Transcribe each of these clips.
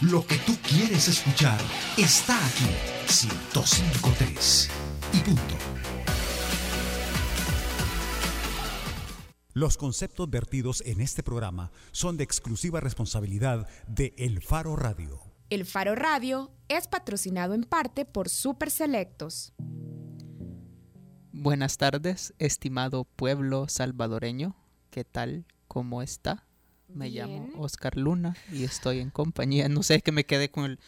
Lo que tú quieres escuchar está aquí. 1053 y punto. Los conceptos vertidos en este programa son de exclusiva responsabilidad de El Faro Radio. El Faro Radio es patrocinado en parte por Super Selectos. Buenas tardes, estimado pueblo salvadoreño. ¿Qué tal? ¿Cómo está? Me llamo Oscar Luna y estoy en compañía. No sé, es que me quedé con el...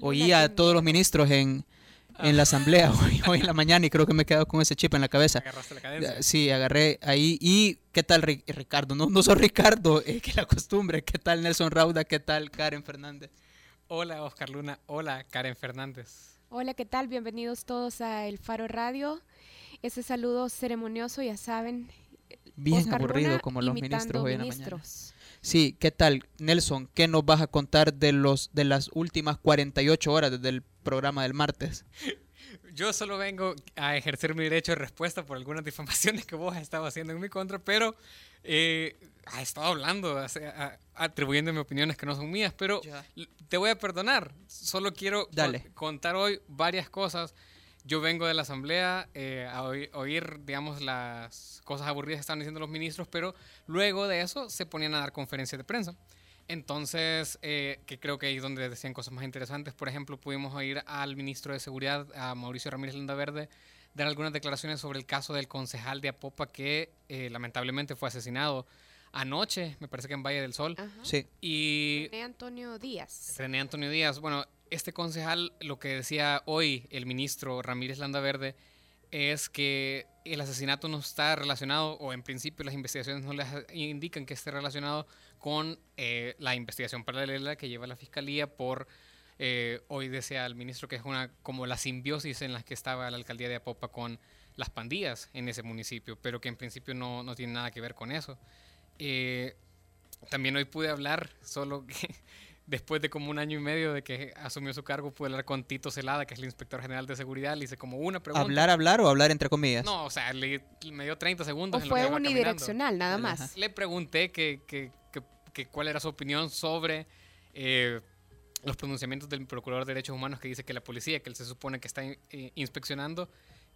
Oí a todos los ministros en, en la asamblea hoy, en la mañana y creo que me he quedado con ese chip en la cabeza. Agarraste la cadencia. Sí, agarré ahí. ¿Y qué tal Ricardo? No, no soy Ricardo, es que la costumbre. ¿Qué tal Nelson Rauda? ¿Qué tal Karen Fernández? Hola Oscar Luna, hola Karen Fernández. Hola, ¿qué tal? Bienvenidos todos a El Faro Radio. Ese saludo ceremonioso, ya saben. Bien aburrido como los ministros hoy en la mañana. Sí, ¿qué tal, Nelson? ¿Qué nos vas a contar de los de las últimas 48 horas desde el programa del martes? Yo solo vengo a ejercer mi derecho de respuesta por algunas difamaciones que vos has estado haciendo en mi contra, pero eh, has estado hablando, atribuyéndome opiniones que no son mías, pero te voy a perdonar. Solo quiero contar hoy varias cosas yo vengo de la asamblea eh, a oír, digamos, las cosas aburridas que estaban diciendo los ministros, pero luego de eso se ponían a dar conferencias de prensa. Entonces, eh, que creo que ahí es donde decían cosas más interesantes. Por ejemplo, pudimos oír al ministro de Seguridad, a Mauricio Ramírez Landaverde, dar algunas declaraciones sobre el caso del concejal de Apopa que eh, lamentablemente fue asesinado anoche, me parece que en Valle del Sol. Sí. Y René Antonio Díaz. René Antonio Díaz. Bueno, este concejal, lo que decía hoy el ministro Ramírez Landaverde, es que el asesinato no está relacionado, o en principio las investigaciones no le indican que esté relacionado con eh, la investigación paralela que lleva la fiscalía por, eh, hoy decía el ministro que es una como la simbiosis en la que estaba la alcaldía de Apopa con las pandillas en ese municipio, pero que en principio no, no tiene nada que ver con eso. Eh, también hoy pude hablar, solo que después de como un año y medio de que asumió su cargo, pude hablar con Tito Celada, que es el inspector general de seguridad. Le hice como una pregunta. ¿Hablar, hablar o hablar entre comillas? No, o sea, le, me dio 30 segundos. O fue unidireccional, nada más. Le pregunté que, que, que, cuál era su opinión sobre eh, los pronunciamientos del Procurador de Derechos Humanos que dice que la policía, que él se supone que está eh, inspeccionando,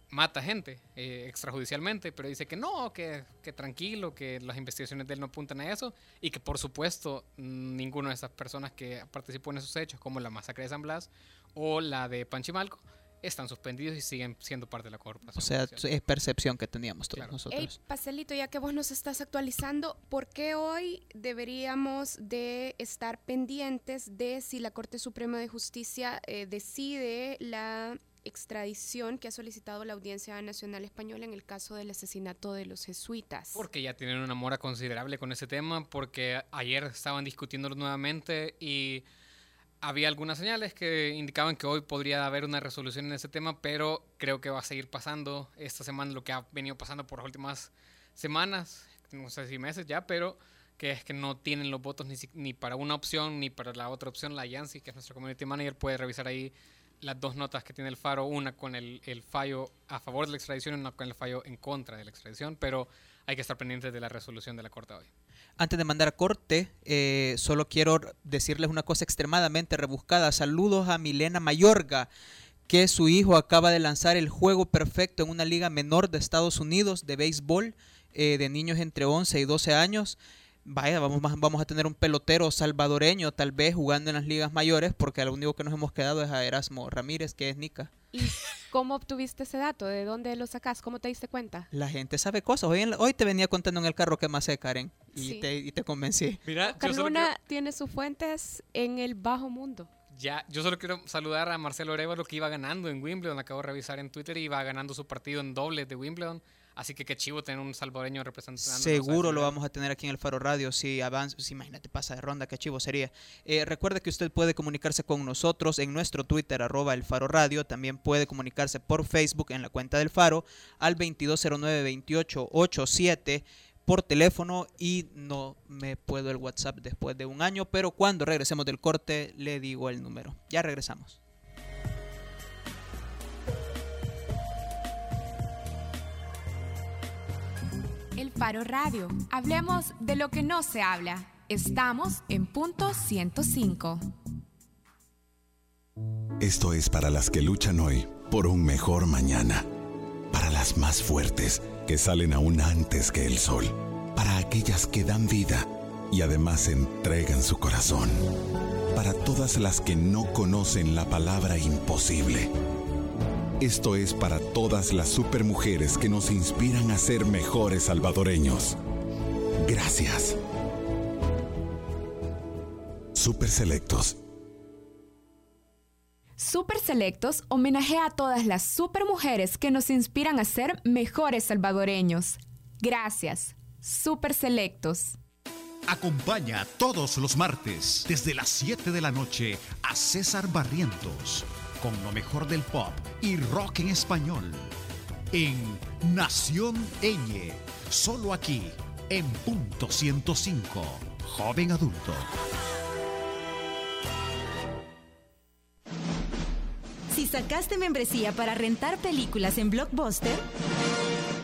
mata gente eh, extrajudicialmente, pero dice que no, que, que, tranquilo, que las investigaciones de él no apuntan a eso y que por supuesto ninguna de esas personas que participó en esos hechos, como la masacre de San Blas o la de Panchimalco, están suspendidos y siguen siendo parte de la corporación. O sea, es percepción que teníamos todos nosotros. Hey, Pacelito, ya que vos nos estás actualizando, ¿por qué hoy deberíamos de estar pendientes de si la Corte Suprema de Justicia eh, decide la extradición que ha solicitado la Audiencia Nacional Española en el caso del asesinato de los jesuitas. Porque ya tienen una mora considerable con ese tema, porque ayer estaban discutiéndolo nuevamente y había algunas señales que indicaban que hoy podría haber una resolución en ese tema, pero creo que va a seguir pasando esta semana lo que ha venido pasando por las últimas semanas, no sé si meses ya, pero que es que no tienen los votos ni, ni para una opción ni para la otra opción. La Yancy, que es nuestro community manager, puede revisar ahí las dos notas que tiene el Faro, una con el, el, fallo a favor de la extradición y una con el fallo en contra de la extradición, pero hay que estar pendientes de la resolución de la Corte hoy. Antes de mandar a corte, eh, solo quiero decirles una cosa extremadamente rebuscada. Saludos a Milena Mayorga, que su hijo acaba de lanzar el juego perfecto en una liga menor de Estados Unidos de béisbol eh, de niños entre 11 y 12 años vaya, vamos, vamos a tener un pelotero salvadoreño tal vez jugando en las ligas mayores, porque lo único que nos hemos quedado es a Erasmo Ramírez, que es Nica. ¿Y cómo obtuviste ese dato? ¿De dónde lo sacas? ¿Cómo te diste cuenta? La gente sabe cosas. Hoy, hoy te venía contando en el carro que más sé, Karen, y, te, y te convencí. Mira, Carluna tiene sus fuentes en el bajo mundo. Ya, yo solo quiero saludar a Marcelo Orevalo que iba ganando en Wimbledon. Acabo de revisar en Twitter y iba ganando su partido en doble de Wimbledon. Así que qué chivo tener un salvadoreño representando. Seguro lo vamos a tener aquí en el Faro Radio. Si avanza, si imagínate, pasa de ronda, qué chivo sería. Eh, recuerde que usted puede comunicarse con nosotros en nuestro Twitter, arroba el Faro Radio. También puede comunicarse por Facebook en la cuenta del Faro al 2209-2887 por teléfono y no me puedo el WhatsApp después de un año, pero cuando regresemos del corte le digo el número. Ya regresamos. El Faro Radio. Hablemos de lo que no se habla. Estamos en punto 105. Esto es para las que luchan hoy por un mejor mañana. Para las más fuertes que salen aún antes que el sol. Para aquellas que dan vida y además entregan su corazón. Para todas las que no conocen la palabra imposible. Esto es para todas las supermujeres que nos inspiran a ser mejores salvadoreños. Gracias. Super Selectos. Super Selectos homenajea a todas las supermujeres que nos inspiran a ser mejores salvadoreños. Gracias. Super Selectos. Acompaña todos los martes desde las 7 de la noche a César Barrientos con lo mejor del pop y rock en español en Nación Eñe, solo aquí en punto 105, joven adulto. Si sacaste membresía para rentar películas en Blockbuster,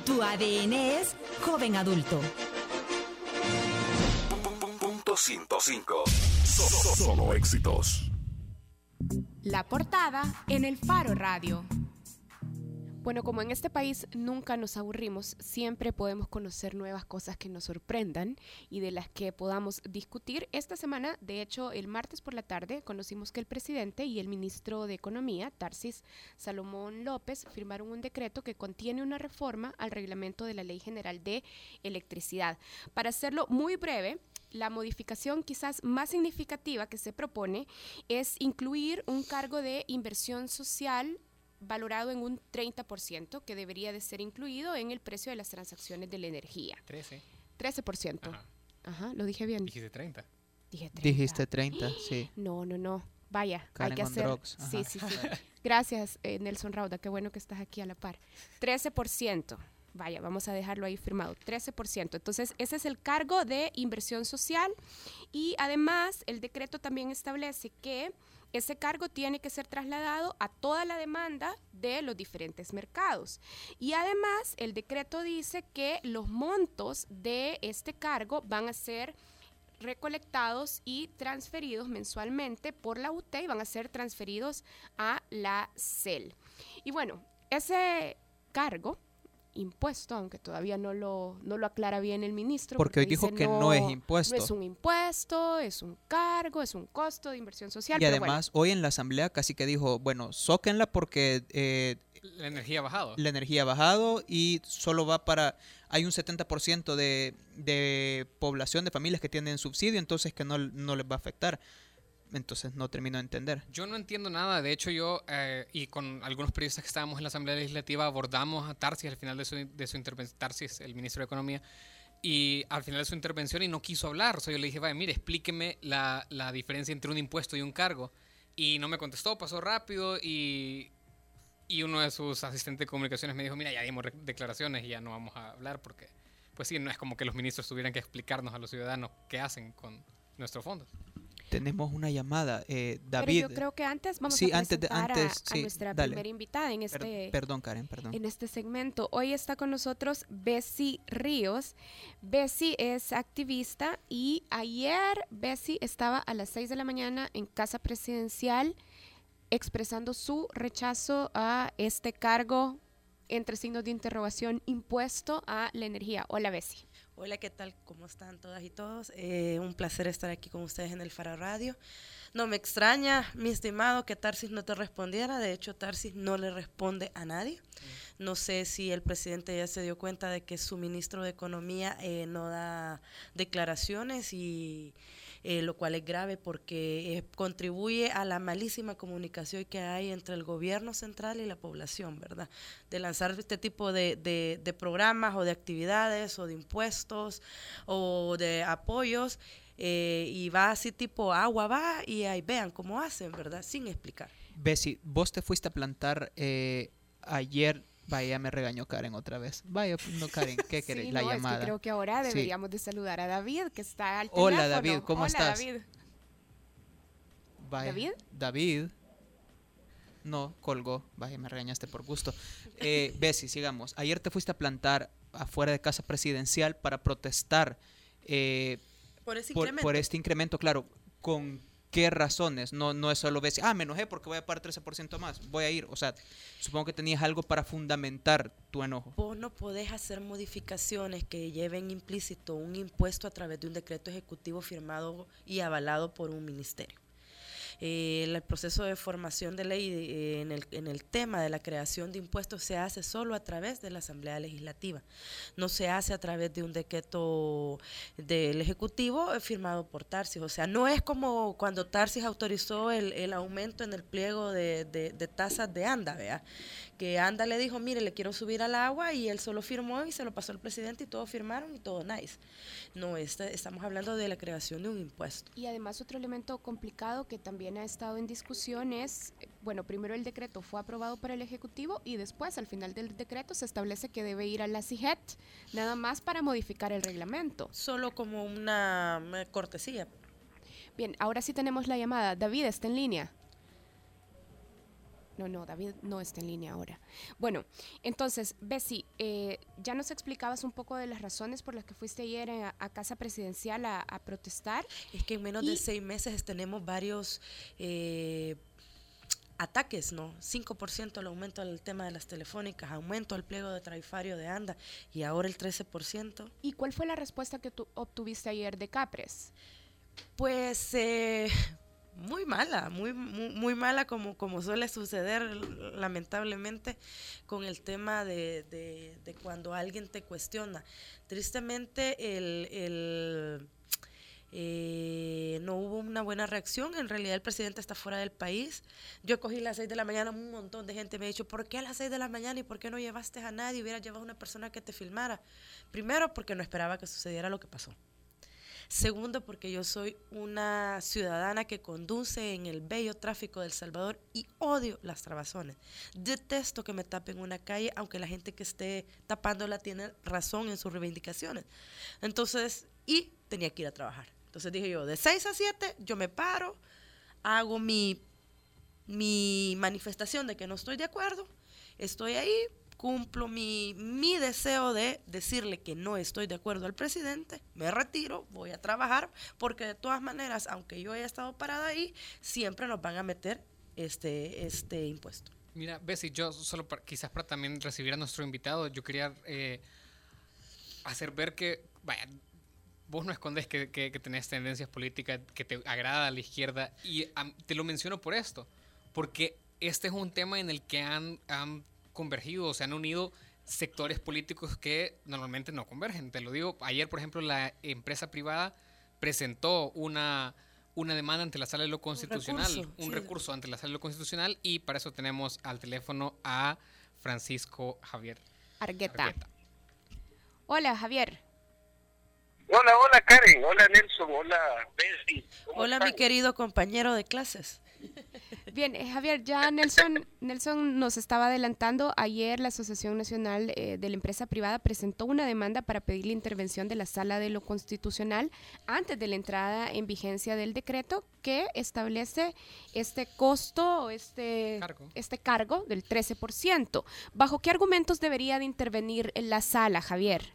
tu ADN es joven adulto. Punto 105. Solo éxitos. La portada en el Faro Radio. Bueno, como en este país nunca nos aburrimos, siempre podemos conocer nuevas cosas que nos sorprendan y de las que podamos discutir. Esta semana, de hecho, el martes por la tarde, conocimos que el presidente y el ministro de Economía, Tarsis Salomón López, firmaron un decreto que contiene una reforma al reglamento de la Ley General de Electricidad. Para hacerlo muy breve, la modificación quizás más significativa que se propone es incluir un cargo de inversión social valorado en un 30%, que debería de ser incluido en el precio de las transacciones de la energía. 13. 13%. Ajá. Ajá, lo dije bien. Dijiste 30. Dije 30. Dijiste 30, sí. No, no, no. Vaya, Karen hay que on hacer. drugs, Sí, sí, sí. Gracias, eh, Nelson Rauda. Qué bueno que estás aquí a la par. 13%. Vaya, vamos a dejarlo ahí firmado. 13%. Entonces, ese es el cargo de inversión social. Y además, el decreto también establece que ese cargo tiene que ser trasladado a toda la demanda de los diferentes mercados. Y además, el decreto dice que los montos de este cargo van a ser recolectados y transferidos mensualmente por la UT y van a ser transferidos a la CEL. Y bueno, ese cargo, impuesto, aunque todavía no lo, no lo aclara bien el ministro. Porque hoy dijo dice, que no es impuesto". No es un impuesto, es un cargo, es un costo de inversión social. Y pero bueno, además, hoy en la asamblea casi que dijo, bueno, sóquenla porque eh, La energía ha bajado. la energía ha bajado y solo va para... Hay un 70% de, de población, de familias que tienen subsidio, entonces que no, no les va a afectar. Entonces no termino de entender. Yo no entiendo nada. De hecho, yo eh, y con algunos periodistas que estábamos en la Asamblea Legislativa abordamos a Tarsis al final de su, de su intervención. Tarsis, el ministro de Economía. Y al final de su intervención y no quiso hablar. O sea, yo le dije, vaya, mire, explíqueme la, la diferencia entre un impuesto y un cargo. Y no me contestó, pasó rápido y, y uno de sus asistentes de comunicaciones me dijo, mira, ya dimos declaraciones y ya no vamos a hablar porque, pues sí, no es como que los ministros tuvieran que explicarnos a los ciudadanos qué hacen con nuestros fondos. Tenemos una llamada. eh, pero David. yo creo que antes vamos Sí, a antes de- presentar a- nuestra dale. primera invitada en este, perdón, Karen, perdón. en este segmento. Hoy está con nosotros Bessie Ríos. Bessie es activista y ayer Bessie estaba a las 6 de la mañana en Casa Presidencial expresando su rechazo a este cargo entre signos de interrogación impuesto a la energía. Hola Bessie. Hola, ¿qué tal? ¿Cómo están todas y todos? Eh, un placer estar aquí con ustedes en el Faro Radio. No me extraña, mi estimado, que Tarsis no te respondiera. De hecho, Tarsis no le responde a nadie. No sé si el presidente ya se dio cuenta de que su ministro de Economía eh, no da declaraciones y eh, lo cual es grave porque eh, contribuye a la malísima comunicación que hay entre el gobierno central y la población, ¿verdad? De lanzar este tipo de, de- programas o de actividades o de impuestos o de apoyos eh, y va así tipo agua, va y ahí vean cómo hacen, ¿verdad? Sin explicar. Bessie, vos te fuiste a plantar ayer. Vaya, ya me regañó Karen otra vez. Vaya, no Karen, ¿qué Sí, querés? La no, llamada. Es que creo que ahora Sí. deberíamos de saludar a David, que está al Hola, teléfono. David, ¿cómo Hola, estás? David. Vaya, ¿David? David. No, colgó. Vaya, me regañaste por gusto. Eh, Bessie, sigamos. Ayer te fuiste a plantar afuera de casa presidencial para protestar eh, Por ese por, incremento. por este incremento, claro, ¿con qué razones? No, no es solo ves, ah, me enojé porque voy a pagar 13% más, voy a ir. O sea, supongo que tenías algo para fundamentar tu enojo. Vos no podés hacer modificaciones que lleven implícito un impuesto a través de un decreto ejecutivo firmado y avalado por un ministerio. Eh, el proceso de formación de ley eh, en, el, en el tema de la creación de impuestos se hace solo a través de la Asamblea Legislativa, no se hace a través de un decreto del Ejecutivo eh, firmado por Tarsis. O sea, no es como cuando Tarsis autorizó el, aumento en el pliego de, de- de tasas de ANDA, ¿vea? que ANDA le dijo, mire, le quiero subir al agua y él solo firmó y se lo pasó al presidente y todos firmaron y todo nice. No, este, estamos hablando de la creación de un impuesto. Y además otro elemento complicado que también ha estado en discusión es, eh, bueno, primero el decreto fue aprobado por el Ejecutivo y después al final del decreto se establece que debe ir a la CIGET nada más para modificar el reglamento. Solo como una cortesía. Bien, ahora sí tenemos la llamada. David está en línea. No, no, David no está en línea ahora. Bueno, entonces, Bessie, eh, ya nos explicabas un poco de las razones por las que fuiste ayer a, a Casa Presidencial a, a protestar. Es que en menos de seis meses tenemos varios eh, ataques, ¿no? 5% el aumento del tema de las telefónicas, aumento del pliego de tarifario de ANDA y ahora el 13%. ¿Y cuál fue la respuesta que tú obtuviste ayer de Capres? Pues eh, muy mala, muy, muy, muy mala como, como suele suceder lamentablemente con el tema de, de- cuando alguien te cuestiona. Tristemente el, el, eh, no hubo una buena reacción, en realidad el presidente está fuera del país. Yo cogí las 6 de la mañana, un montón de gente me ha dicho, ¿por qué a las 6 de la mañana y por qué no llevaste a nadie? Hubiera llevado a una persona que te filmara. Primero porque no esperaba que sucediera lo que pasó. Segundo, porque yo soy una ciudadana que conduce en el bello tráfico del Salvador y odio las trabazones. Detesto que me tapen una calle, aunque la gente que esté tapándola tiene razón en sus reivindicaciones. Entonces, y tenía que ir a trabajar. Entonces dije yo, de 6 a 7, yo me paro, hago mi, mi manifestación de que no estoy de acuerdo, estoy ahí, cumplo mi, mi deseo de decirle que no estoy de acuerdo al presidente, me retiro, voy a trabajar, porque de todas maneras, aunque yo haya estado parada ahí, siempre nos van a meter este, este impuesto. Mira, Bessie, yo solo quizás para también recibir a nuestro invitado, yo quería eh, hacer ver que, vaya, vos no escondes que, que- tenés tendencias políticas que te agrada a la izquierda y te lo menciono por esto, porque este es un tema en el que han convergido, o se han unido sectores políticos que normalmente no convergen. Te lo digo, ayer, por ejemplo, la empresa privada presentó una, una demanda ante la sala de lo constitucional, un recurso, sí. ante la sala de lo constitucional y para eso tenemos al teléfono a Francisco Javier Argueta. Argueta. Hola, Javier. Hola, hola Karen, hola Nelson, hola Bessie. ¿cómo Hola, mi querido compañero de clases. Bien, eh, Javier, ya Nelson, Nelson nos estaba adelantando. Ayer la Asociación Nacional eh, de la Empresa Privada presentó una demanda para pedir la intervención de la Sala de lo Constitucional antes de la entrada en vigencia del decreto que establece este costo o este Cargo. este cargo del 13%. ¿Bajo qué argumentos debería de intervenir en la sala, Javier?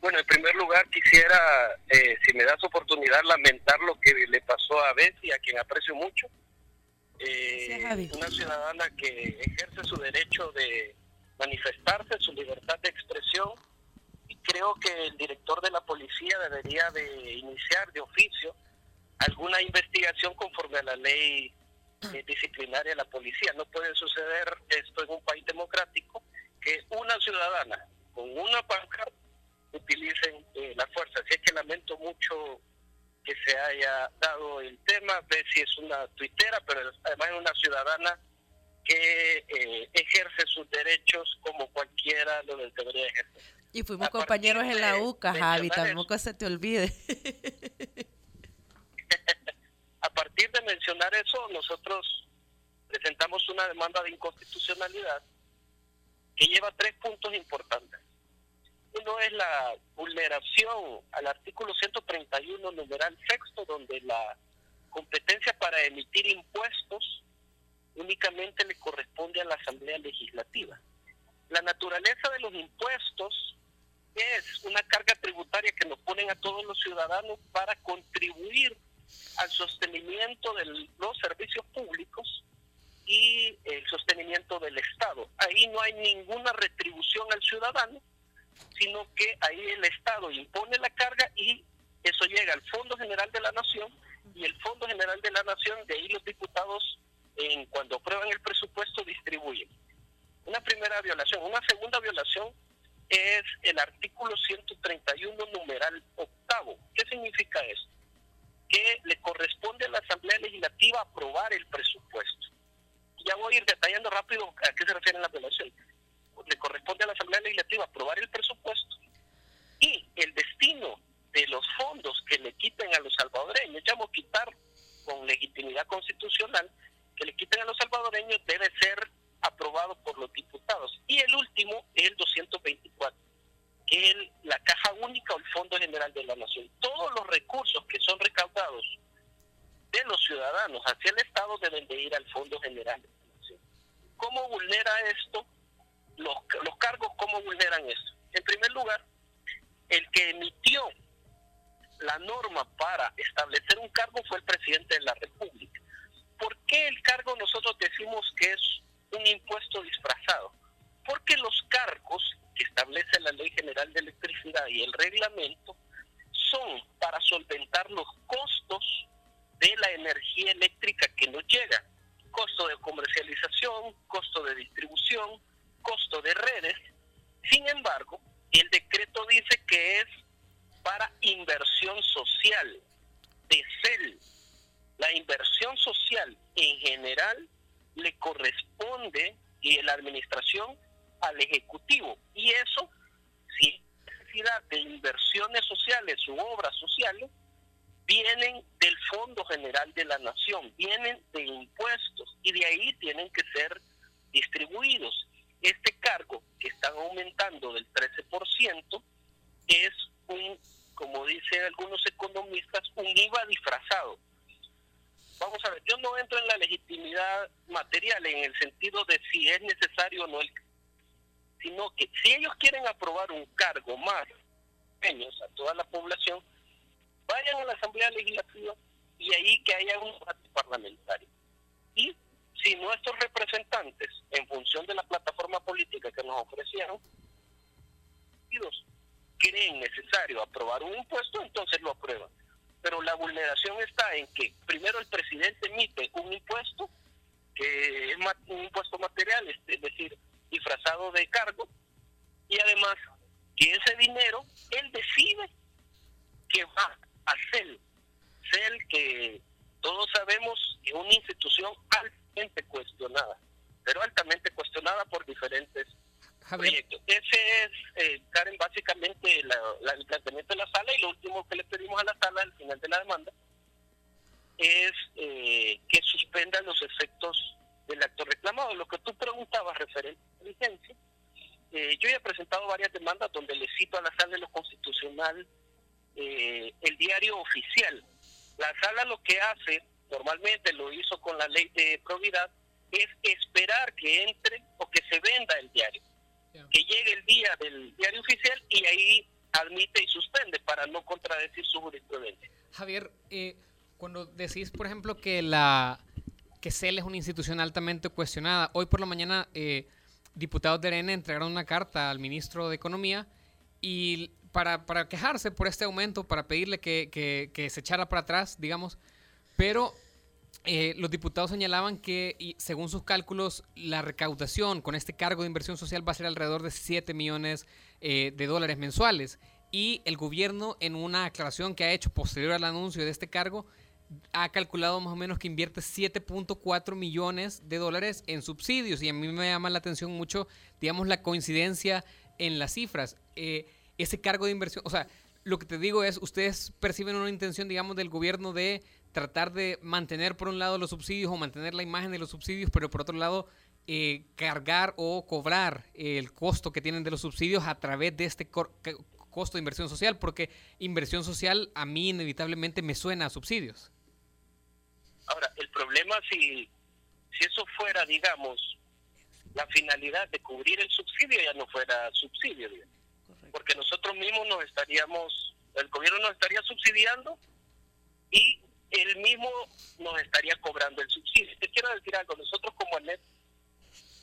Bueno, en primer lugar quisiera, eh, si me das oportunidad, lamentar lo que le pasó a Bessie, a quien aprecio mucho. Eh, una ciudadana que ejerce su derecho de manifestarse, su libertad de expresión. Y creo que el director de la policía debería de iniciar de oficio alguna investigación conforme a la ley eh, disciplinaria de la policía. No puede suceder esto en un país democrático que una ciudadana con una pancarta utilicen eh, la fuerza. Así es que lamento mucho que se haya dado el tema. Bessie es una tuitera, pero además es una ciudadana que eh, ejerce sus derechos como cualquiera lo debería ejercer. Y fuimos A compañeros en la UCA, Javi, tampoco se te olvide. A partir de mencionar eso, nosotros presentamos una demanda de inconstitucionalidad que lleva tres puntos importantes. Uno es la vulneración al artículo 131, numeral sexto, donde la competencia para emitir impuestos únicamente le corresponde a la Asamblea Legislativa. La naturaleza de los impuestos es una carga tributaria que nos ponen a todos los ciudadanos para contribuir al sostenimiento de los servicios públicos y el sostenimiento del Estado. Ahí no hay ninguna retribución al ciudadano, sino que ahí el Estado impone la carga y eso llega al Fondo General de la Nación y el Fondo General de la Nación, de ahí los diputados, en, cuando aprueban el presupuesto, distribuyen. Una primera violación. Una segunda violación es el artículo 131, numeral octavo. ¿Qué significa eso? Que le corresponde a la Asamblea Legislativa aprobar el presupuesto. Ya voy a ir detallando rápido a qué se refiere la violación. Le corresponde a la Asamblea Legislativa aprobar el presupuesto y el destino de los fondos que le quiten a los salvadoreños, llamo quitar con legitimidad constitucional, que le quiten a los salvadoreños debe ser aprobado por los diputados. Y el último es el 224, que es la caja única o el Fondo General de la Nación. Todos los recursos que son recaudados de los ciudadanos hacia el Estado deben de ir al Fondo General de la Nación. ¿Cómo vulnera esto? Los, los cargos, ¿cómo vulneran esto? En primer lugar, el que emitió la norma para establecer un cargo fue el presidente de la República. ¿Por qué el cargo nosotros decimos que es un impuesto disfrazado? Porque los cargos que establece la Ley General de Electricidad y el reglamento son para solventar los costos de la energía eléctrica que nos llega. Costo de comercialización, costo de distribución, costo de redes. Sin embargo, el decreto dice que es para inversión social de CEL. La inversión social en general le corresponde y la administración al Ejecutivo. Y eso, si hay necesidad de inversiones sociales u obras sociales, vienen del Fondo General de la Nación, vienen de impuestos y de ahí tienen que ser distribuidos. Este cargo que están aumentando del 13% es un, como dicen algunos economistas, un IVA disfrazado. Vamos a ver, yo no entro en la legitimidad material en el sentido de si es necesario o no, el, sino que si ellos quieren aprobar un cargo más a toda la población, vayan a la Asamblea Legislativa y ahí que haya un debate parlamentario. Y si nuestros representantes, en función de la plataforma política que nos ofrecieron, creen necesario aprobar un impuesto, entonces lo aprueban. Pero la vulneración está en que primero el presidente emite un impuesto, que es un impuesto material, es decir, disfrazado de cargo, y además que ese dinero él decide que va a CEL. CEL que todos sabemos es una institución altamente cuestionada, pero altamente cuestionada por diferentes proyectos. Ese es, eh, Karen, básicamente la, el planteamiento de la sala y lo último que le pedimos a la sala al final de la demanda es eh, que suspenda los efectos del acto reclamado. Lo que tú preguntabas referente a la licencia, eh, yo ya he presentado varias demandas donde le cito a la sala de lo constitucional eh, el diario oficial. La sala lo que hace, normalmente lo hizo con la ley de probidad, es esperar que entre o que se venda el diario. Que llegue el día del diario oficial y ahí admite y suspende para no contradecir su jurisprudencia. Javier, eh, cuando decís, por ejemplo, que la que CEL es una institución altamente cuestionada, hoy por la mañana eh, diputados de Arena entregaron una carta al ministro de Economía y para, para quejarse por este aumento, para pedirle que, que, que se echara para atrás, digamos, pero eh, los diputados señalaban que, según sus cálculos, la recaudación con este cargo de inversión social va a ser alrededor de 7 millones eh, de dólares mensuales. Y el gobierno, en una aclaración que ha hecho posterior al anuncio de este cargo, ha calculado más o menos que invierte 7.4 millones de dólares en subsidios. Y a mí me llama la atención mucho, digamos, la coincidencia en las cifras. Eh, ese cargo de inversión, o sea, lo que te digo es, ustedes perciben una intención, digamos, del gobierno de tratar de mantener por un lado los subsidios o mantener la imagen de los subsidios, pero por otro lado eh, cargar o cobrar el costo que tienen de los subsidios a través de este costo de inversión social, porque inversión social a mí inevitablemente me suena a subsidios. Ahora, el problema si, si eso fuera, digamos, la finalidad de cubrir el subsidio ya no fuera subsidio, porque nosotros mismos nos estaríamos, el gobierno nos estaría subsidiando y él mismo nos estaría cobrando el subsidio. Te quiero decir algo, nosotros como ANEP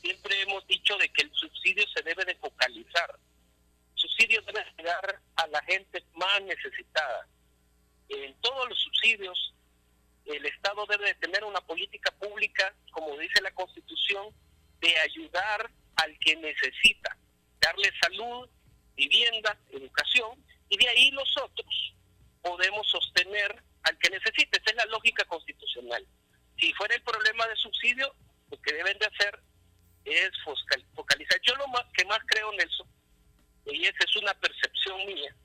siempre hemos dicho de que el subsidio se debe de focalizar. El subsidio debe llegar a la gente más necesitada. En todos los subsidios, el Estado debe de tener una política pública, como dice la Constitución, de ayudar al que necesita, darle salud, vivienda, educación, y de ahí los otros podemos sostener al que necesite. Esa es la lógica constitucional. Si fuera el problema de subsidio, lo que deben de hacer es focalizar. Yo lo más que más creo, Nelson, y esa es una percepción mía,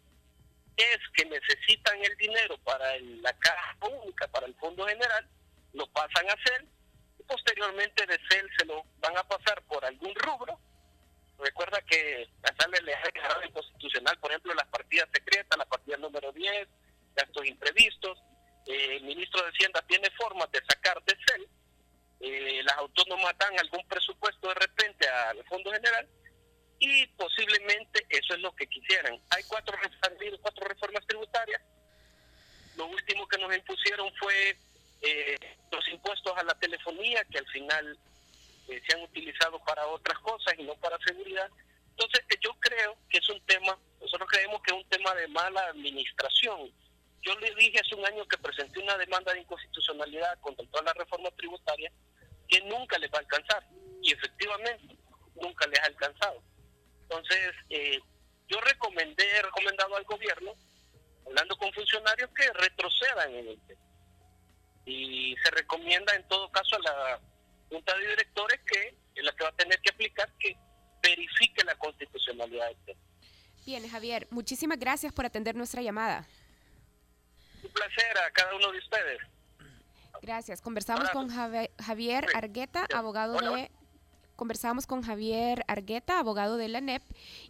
es que necesitan el dinero para la caja única, para el Fondo General, lo pasan a hacer y posteriormente de CEL se lo van a pasar por algún rubro. Recuerda que hasta le el constitucional, por ejemplo, las partidas secretas, la partida número 10, gastos imprevistos, eh, el ministro de Hacienda tiene formas de sacar de CEL, eh, las autónomas dan algún presupuesto de repente al Fondo General y posiblemente eso es lo que quisieran. Hay cuatro, cuatro reformas tributarias. Lo último que nos impusieron fue eh, los impuestos a la telefonía, que al final se han utilizado para otras cosas y no para seguridad. Entonces, yo creo que es un tema, nosotros creemos que es un tema de mala administración yo le dije hace un año que presenté una demanda de inconstitucionalidad contra toda la reforma tributaria que nunca les va a alcanzar. Y efectivamente, nunca les ha alcanzado. Entonces, eh, yo recomendé, he recomendado al gobierno, hablando con funcionarios, que retrocedan en el tema. Y se recomienda en todo caso a la Junta de Directores que es la que va a tener que aplicar, que verifique la constitucionalidad del tema. Bien, Javier, muchísimas gracias por atender nuestra llamada. Un placer a cada uno de ustedes. Gracias. Conversamos con Javier Argueta, abogado de conversamos con Javier Argueta, abogado de la NEP,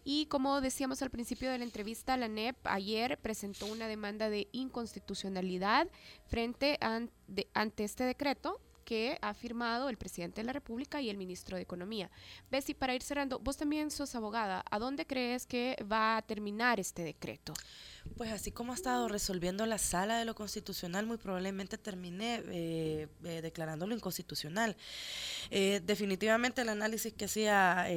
y como decíamos al principio de la entrevista, la NEP ayer presentó una demanda de inconstitucionalidad frente ante este decreto que ha firmado el presidente de la República y el ministro de Economía. Bessie, para ir cerrando, vos también sos abogada, ¿a dónde crees que va a terminar este decreto? Pues así como ha estado resolviendo la sala de lo constitucional, muy probablemente termine eh, eh, declarándolo inconstitucional. Eh, definitivamente el análisis que hacía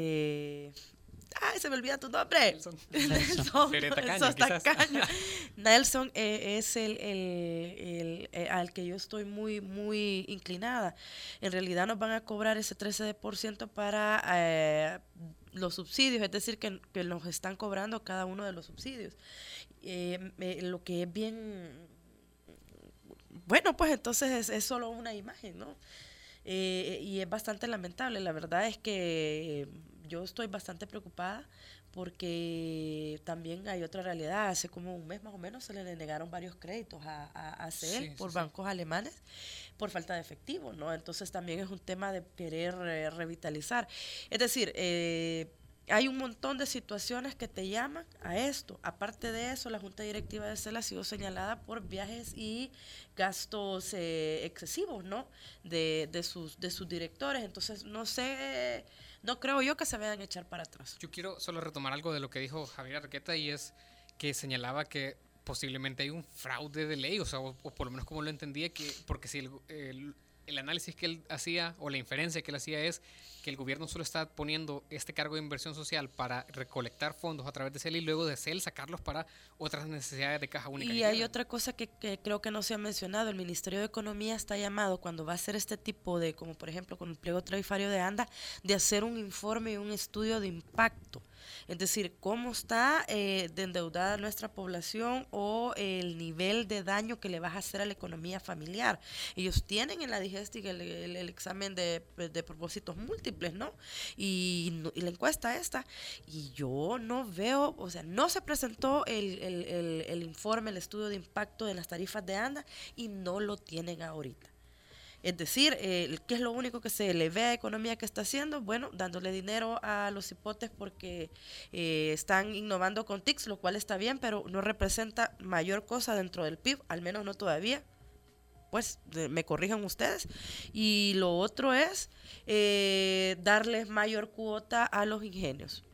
¡Ay, se me olvida tu nombre! Nelson. Nelson, Nelson es el, el, el, al que yo estoy muy, muy inclinada. En realidad nos van a cobrar ese 13% para los subsidios, es decir, que, que, nos están cobrando cada uno de los subsidios. Eh, lo que es bien, bueno, pues entonces es, solo una imagen, ¿no? Eh, y es bastante lamentable. La verdad es que yo estoy bastante preocupada porque también hay otra realidad. Hace como un mes más o menos se le negaron varios créditos a, a, CEL por bancos alemanes por falta de efectivo, ¿no? Entonces también es un tema de querer eh, revitalizar. Es decir, eh, hay un montón de situaciones que te llaman a esto. Aparte de eso, la Junta Directiva de CEL ha sido señalada por viajes y gastos eh, excesivos, ¿no? De, de, sus, de sus directores. Entonces, no sé, no creo yo que se vayan a echar para atrás. Yo quiero solo retomar algo de lo que dijo Javier Arqueta y es que señalaba que posiblemente hay un fraude de ley, o sea, o, por lo menos como lo entendía, que porque si el, el análisis que él hacía o la inferencia que él hacía es que el gobierno solo está poniendo este cargo de inversión social para recolectar fondos a través de CEL y luego de CEL sacarlos para otras necesidades de caja única. Y hay otra cosa que, creo que no se ha mencionado, el Ministerio de Economía está llamado cuando va a hacer este tipo de, como por ejemplo con el pliego tarifario de ANDA, de hacer un informe y un estudio de impacto es decir, cómo está eh, de endeudada nuestra población o el nivel de daño que le vas a hacer a la economía familiar. Ellos tienen en la digestica el, examen de, propósitos múltiples, ¿no? Y, la encuesta esta, y yo no veo, o sea, no se presentó el, el informe, el estudio de impacto de las tarifas de ANDA y no lo tienen ahorita. Es decir, eh, ¿qué es lo único que se le ve a economía que está haciendo? Bueno, dándole dinero a los hipotes porque eh, están innovando con TICS, lo cual está bien, pero no representa mayor cosa dentro del PIB, al menos no todavía pues me corrijan ustedes. Y lo otro es eh, darles mayor cuota a los ingenios.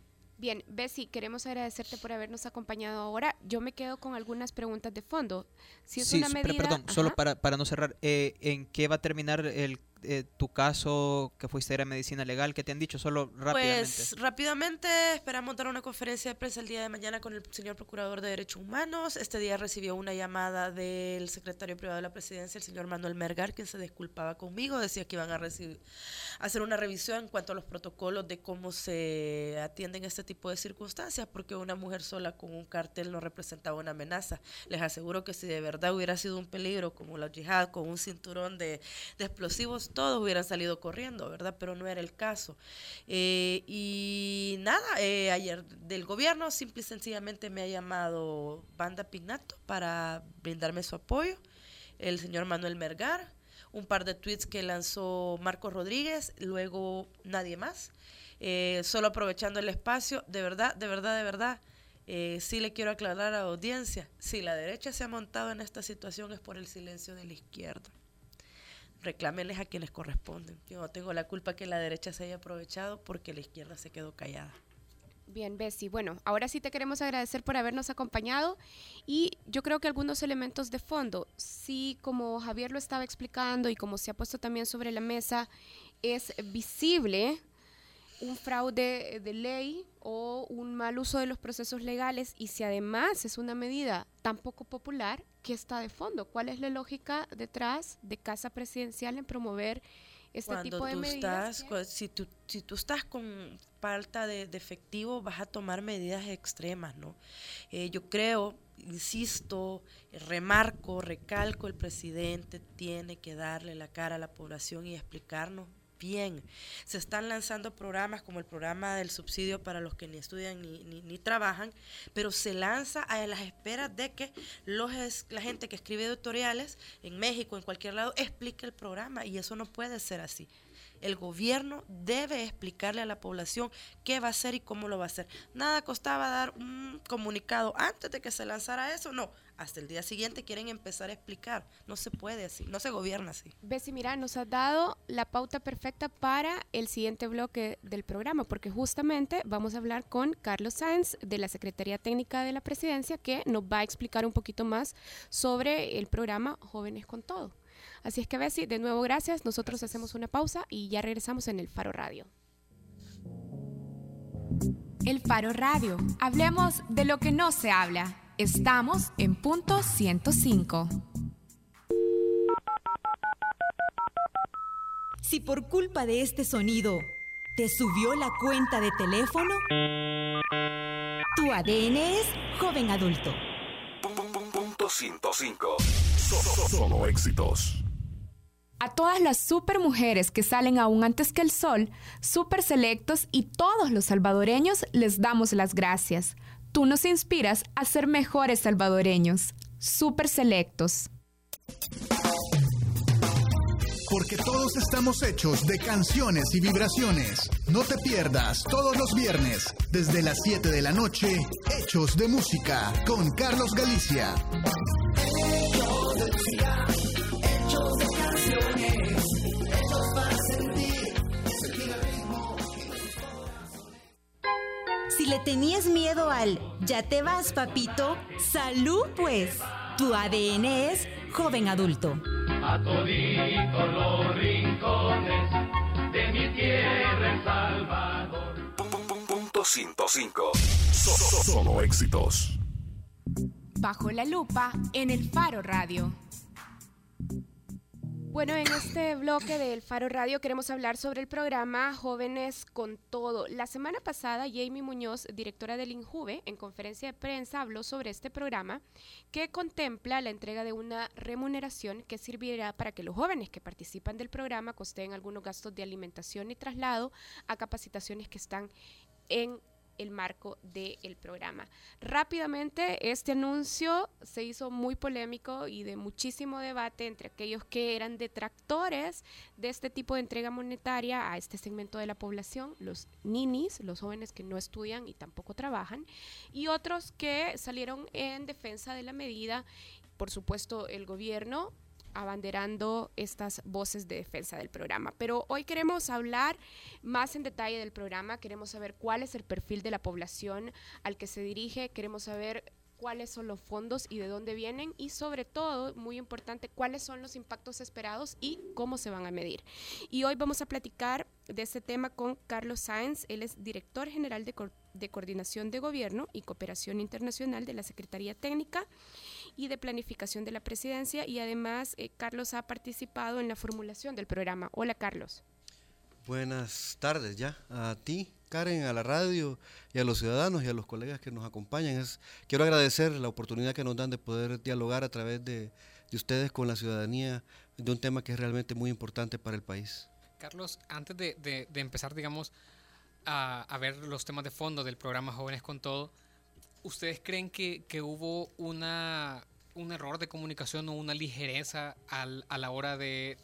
Bien, Bessie, queremos agradecerte por habernos acompañado ahora. Yo me quedo con algunas preguntas de fondo. Si es sí, una medida, perdón, solo para, para no cerrar, eh, ¿en qué va a terminar el eh, tu caso que fuiste a medicina legal? ¿Qué te han dicho? Solo rápidamente. Pues rápidamente esperamos dar una conferencia de prensa el día de mañana con el señor Procurador de Derechos Humanos. Este día recibió una llamada del secretario privado de la presidencia, el señor Manuel Mergar, quien se disculpaba conmigo. Decía que iban a, recibir, hacer una revisión en cuanto a los protocolos de cómo se atienden este tipo de circunstancias, porque una mujer sola con un cartel no representaba una amenaza. Les aseguro que si de verdad hubiera sido un peligro como la yihad con un cinturón de explosivos, todos hubieran salido corriendo, ¿verdad? Pero no era el caso. Eh, y nada, eh, ayer del gobierno simple y sencillamente me ha llamado Banda Pignato para brindarme su apoyo, el señor Manuel Mergar, un par de tweets que lanzó Marcos Rodríguez, luego nadie más. Eh, solo aprovechando el espacio, de verdad, de verdad, de verdad, sí le quiero aclarar a la audiencia, si la derecha se ha montado en esta situación es por el silencio de la izquierda reclámenles a quienes corresponden. Yo no tengo la culpa que la derecha se haya aprovechado porque la izquierda se quedó callada. Bien, Bessie. Bueno, ahora sí te queremos agradecer por habernos acompañado y yo creo que algunos elementos de fondo, sí, como Javier lo estaba explicando y como se ha puesto también sobre la mesa, es visible un fraude de ley o un mal uso de los procesos legales y si además es una medida tan poco popular, ¿qué está de fondo? ¿Cuál es la lógica detrás de Casa Presidencial en promover este tipo de medidas? si, tú, si tú estás con falta de, efectivo, vas a tomar medidas extremas, ¿no? Eh, yo creo, insisto, remarco, recalco, el presidente tiene que darle la cara a la población y explicarnos bien. Se están lanzando programas como el programa del subsidio para los que ni estudian ni, ni, trabajan, pero se lanza a las esperas de que los, la gente que escribe editoriales en México, en cualquier lado, explique el programa y eso no puede ser así. El gobierno debe explicarle a la población qué va a hacer y cómo lo va a hacer. Nada costaba dar un comunicado antes de que se lanzara eso, no hasta el día siguiente quieren empezar a explicar. No se puede así, no se gobierna así. Bessie, mira, nos has dado la pauta perfecta para el siguiente bloque del programa, porque justamente vamos a hablar con Carlos Sáenz de la Secretaría Técnica de la Presidencia, que nos va a explicar un poquito más sobre el programa Jóvenes con Todo. Así es que, Bessie, de nuevo gracias. Nosotros hacemos una pausa y ya regresamos en el Faro Radio. El Faro Radio. Hablemos de lo que no se habla. Estamos en punto 105. Si por culpa de este sonido te subió la cuenta de teléfono, tu ADN es joven adulto. Punto 105. Solo éxitos. A todas las super mujeres que salen aún antes que el sol, super selectos y todos los salvadoreños les damos las gracias Tú nos inspiras a ser mejores salvadoreños, súper selectos. Porque todos estamos hechos de canciones y vibraciones. No te pierdas todos los viernes, desde las 7 de la noche, Hechos de Música, con Carlos Galicia. Si le tenías miedo al ya te vas, papito, salud pues. Tu ADN es joven adulto. A toditos los rincones de mi tierra El Salvador. Punto 105. Solo éxitos. Bajo la lupa en el Faro Radio. Bueno, en este bloque del Faro Radio queremos hablar sobre el programa Jóvenes con Todo. La semana pasada, Jamie Muñoz, directora del INJUVE, en conferencia de prensa habló sobre este programa que contempla la entrega de una remuneración que servirá para que los jóvenes que participan del programa costeen algunos gastos de alimentación y traslado a capacitaciones que están en el marco del programa. Rápidamente, este anuncio se hizo muy polémico y de muchísimo debate entre aquellos que eran detractores de este tipo de entrega monetaria a este segmento de la población, los ninis, los jóvenes que no estudian y tampoco trabajan, y otros que salieron en defensa de la medida. Por supuesto, el gobierno abanderando estas voces de defensa del programa. Pero hoy queremos hablar más en detalle del programa, queremos saber cuál es el perfil de la población al que se dirige, queremos saber cuáles son los fondos y de dónde vienen y sobre todo, muy importante, cuáles son los impactos esperados y cómo se van a medir. Y hoy vamos a platicar de este tema con Carlos Sáenz, él es director general de, de Coordinación de Gobierno y Cooperación Internacional de la Secretaría Técnica y de Planificación de la Presidencia y además eh, Carlos ha participado en la formulación del programa. Hola Carlos. Buenas tardes ya a ti, Karen, a la radio y a los ciudadanos y a los colegas que nos acompañan. Es, quiero agradecer la oportunidad que nos dan de poder dialogar a través de, de ustedes con la ciudadanía de un tema que es realmente muy importante para el país. Carlos, antes de, de, de empezar, digamos, a, a, ver los temas de fondo del programa Jóvenes con Todo, ¿ustedes creen que, que hubo una, un error de comunicación o una ligereza al, a la hora de,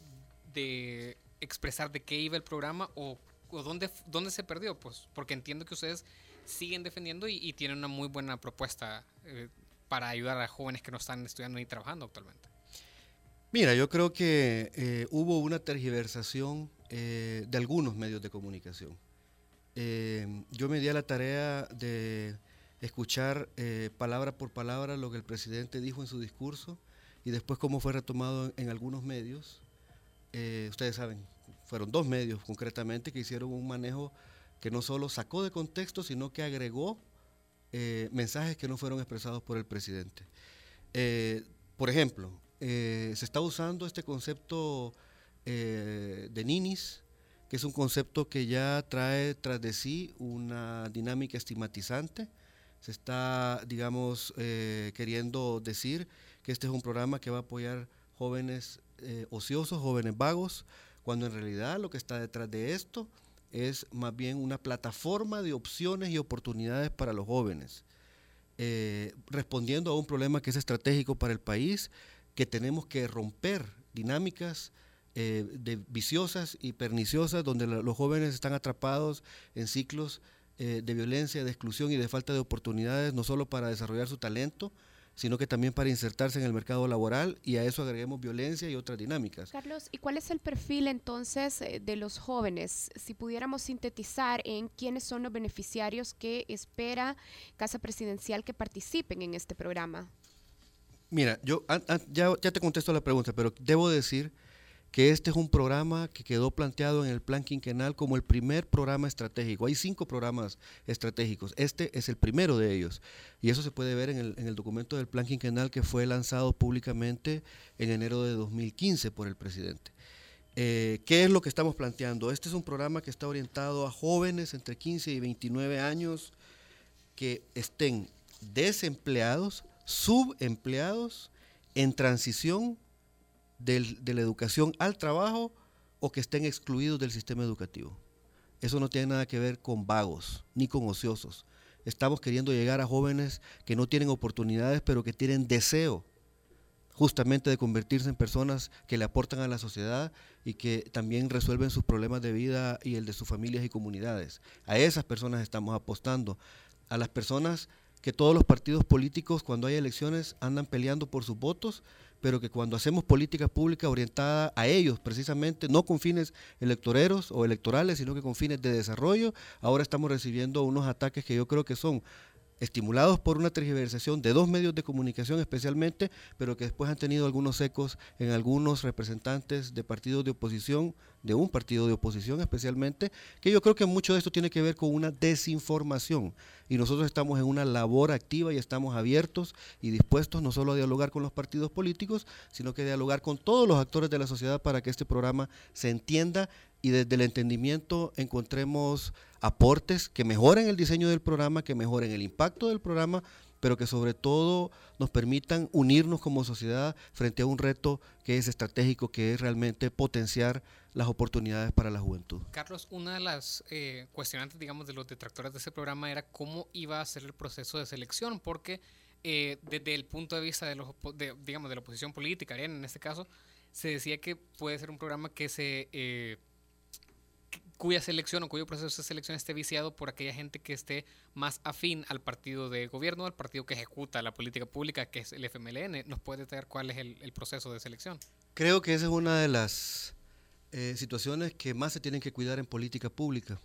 de, expresar de qué iba el programa o, o dónde, dónde, se perdió? Pues porque entiendo que ustedes siguen defendiendo y, tienen una muy buena propuesta eh, para ayudar a jóvenes que no están estudiando ni trabajando actualmente. Mira, yo creo que eh, hubo una tergiversación eh, de algunos medios de comunicación. Yo me di a la tarea de escuchar eh, palabra por palabra lo que el presidente dijo en su discurso y después cómo fue retomado en, algunos medios. Eh, ustedes saben, fueron dos medios concretamente que hicieron un manejo que no solo sacó de contexto, sino que agregó eh, mensajes que no fueron expresados por el presidente. Eh, por ejemplo, se está usando este concepto de ninis, que es un concepto que ya trae tras de sí una dinámica estigmatizante, se está, digamos, eh, queriendo decir que este es un programa que va a apoyar jóvenes eh, ociosos, jóvenes vagos, cuando en realidad lo que está detrás de esto es más bien una plataforma de opciones y oportunidades para los jóvenes, eh, respondiendo a un problema que es estratégico para el país, que tenemos que romper dinámicas de viciosas y perniciosas donde los jóvenes están atrapados en ciclos eh, de violencia, de exclusión y de falta de oportunidades, no solo para desarrollar su talento, sino que también para insertarse en el mercado laboral y a eso agreguemos violencia y otras dinámicas. Carlos, ¿y cuál es el perfil entonces eh, de los jóvenes? Si pudiéramos sintetizar en quiénes son los beneficiarios que espera Casa Presidencial que participen en este programa. Mira, yo an, an, ya, ya te contesto la pregunta, pero debo decir que este es un programa que quedó planteado en el plan quinquenal como el primer programa estratégico. Hay cinco programas estratégicos, este es el primero de ellos. Y eso se puede ver en el, en el documento del plan quinquenal que fue lanzado públicamente en enero de 2015 por el presidente. Eh, ¿Qué es lo que estamos planteando? Este es un programa que está orientado a jóvenes entre 15 y 29 años que estén desempleados, subempleados, en transición del, de la educación al trabajo o que estén excluidos del sistema educativo. Eso no tiene nada que ver con vagos ni con ociosos. Estamos queriendo llegar a jóvenes que no tienen oportunidades, pero que tienen deseo justamente de convertirse en personas que le aportan a la sociedad y que también resuelven sus problemas de vida y el de sus familias y comunidades. A esas personas estamos apostando. A las personas que todos los partidos políticos cuando hay elecciones andan peleando por sus votos, pero que cuando hacemos política pública orientada a ellos, precisamente, no con fines electoreros o electorales, sino que con fines de desarrollo, ahora estamos recibiendo unos ataques que yo creo que son estimulados por una tergiversación de dos medios de comunicación especialmente, pero que después han tenido algunos ecos en algunos representantes de partidos de oposición, de un partido de oposición especialmente, que yo creo que mucho de esto tiene que ver con una desinformación. Y nosotros estamos en una labor activa y estamos abiertos y dispuestos no solo a dialogar con los partidos políticos, sino que a dialogar con todos los actores de la sociedad para que este programa se entienda y desde el entendimiento encontremos aportes que mejoren el diseño del programa, que mejoren el impacto del programa, pero que sobre todo nos permitan unirnos como sociedad frente a un reto que es estratégico, que es realmente potenciar las oportunidades para la juventud. Carlos, una de las eh, cuestionantes, digamos, de los detractores de ese programa era cómo iba a ser el proceso de selección, porque eh, desde el punto de vista de, los, de, digamos, de la oposición política, en este caso, se decía que puede ser un programa que se... Eh, cuya selección o cuyo proceso de selección esté viciado por aquella gente que esté más afín al partido de gobierno, al partido que ejecuta la política pública, que es el FMLN. ¿Nos puede detallar cuál es el, proceso de selección? Creo que esa es una de las eh, situaciones que más se tienen que cuidar en política pública,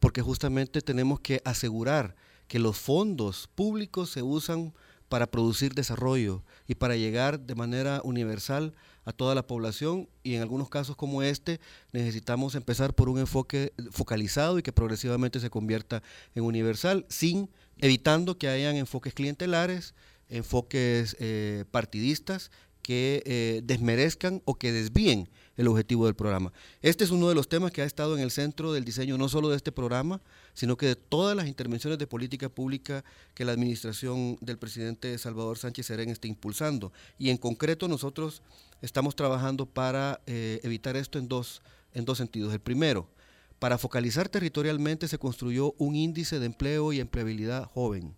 porque justamente tenemos que asegurar que los fondos públicos se usan para producir desarrollo y para llegar de manera universal a toda la población y en algunos casos como este necesitamos empezar por un enfoque focalizado y que progresivamente se convierta en universal, sin evitando que hayan enfoques clientelares, enfoques eh, partidistas que eh, desmerezcan o que desvíen el objetivo del programa. Este es uno de los temas que ha estado en el centro del diseño no solo de este programa, sino que de todas las intervenciones de política pública que la administración del presidente Salvador Sánchez Serén está impulsando. Y en concreto nosotros estamos trabajando para eh, evitar esto en dos, en dos sentidos. El primero, para focalizar territorialmente se construyó un índice de empleo y empleabilidad joven.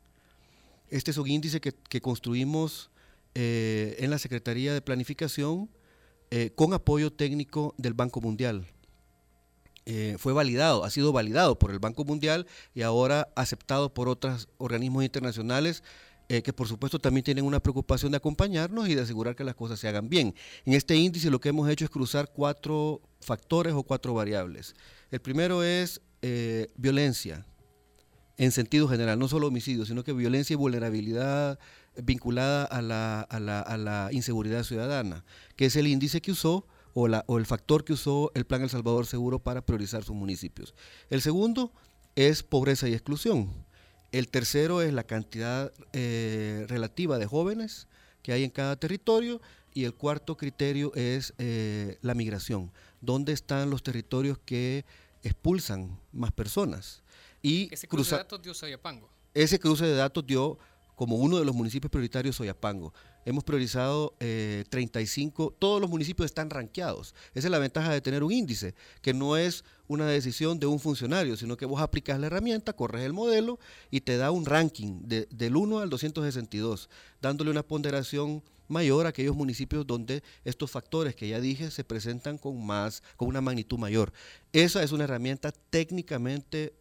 Este es un índice que, que construimos eh, en la Secretaría de Planificación eh, con apoyo técnico del Banco Mundial. Eh, fue validado, ha sido validado por el Banco Mundial y ahora aceptado por otros organismos internacionales que por supuesto también tienen una preocupación de acompañarnos y de asegurar que las cosas se hagan bien. En este índice lo que hemos hecho es cruzar cuatro factores o cuatro variables. El primero es violencia, en sentido general, no solo homicidio, sino que violencia y vulnerabilidad vinculada a la, a la, a la inseguridad ciudadana, que es el índice que usó o, la, o el factor que usó el Plan El Salvador Seguro para priorizar sus municipios. El segundo es pobreza y exclusión. El tercero es la cantidad eh, relativa de jóvenes que hay en cada territorio. Y el cuarto criterio es eh, la migración. ¿Dónde están los territorios que expulsan más personas? Y ese cruce de datos dio Soyapango. Ese cruce de datos dio como uno de los municipios prioritarios Soyapango. Hemos priorizado 35, eh, todos los municipios están ranqueados. Esa es la ventaja de tener un índice, que no es una decisión de un funcionario, sino que vos aplicas la herramienta, corres el modelo y te da un ranking del 1 al 262, dándole una ponderación mayor a aquellos municipios donde estos factores que ya dije se presentan con más, con una magnitud mayor. Esa es una herramienta técnicamente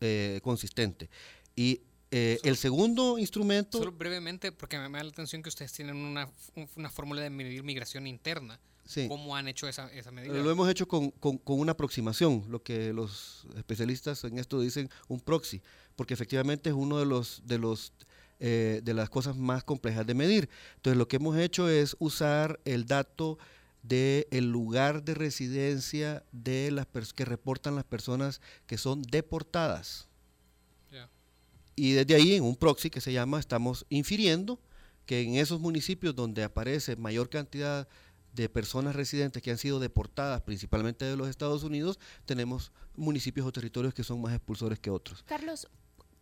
eh, consistente. Y eh, el segundo instrumento... Solo brevemente, porque me, da la atención que ustedes tienen una, una fórmula de medir migración interna. ¿Cómo han hecho esa, esa medida? Lo hemos hecho con, con, con, una aproximación, lo que los especialistas en esto dicen un proxy, porque efectivamente es uno de los... De los eh, de las cosas más complejas de medir. Entonces lo que hemos hecho es usar el dato del el lugar de residencia de las que reportan las personas que son deportadas. Y desde ahí, en un proxy que se llama, estamos infiriendo que en esos municipios donde aparece mayor cantidad de personas residentes que han sido deportadas principalmente de los Estados Unidos, tenemos municipios o territorios que son más expulsores que otros. Carlos,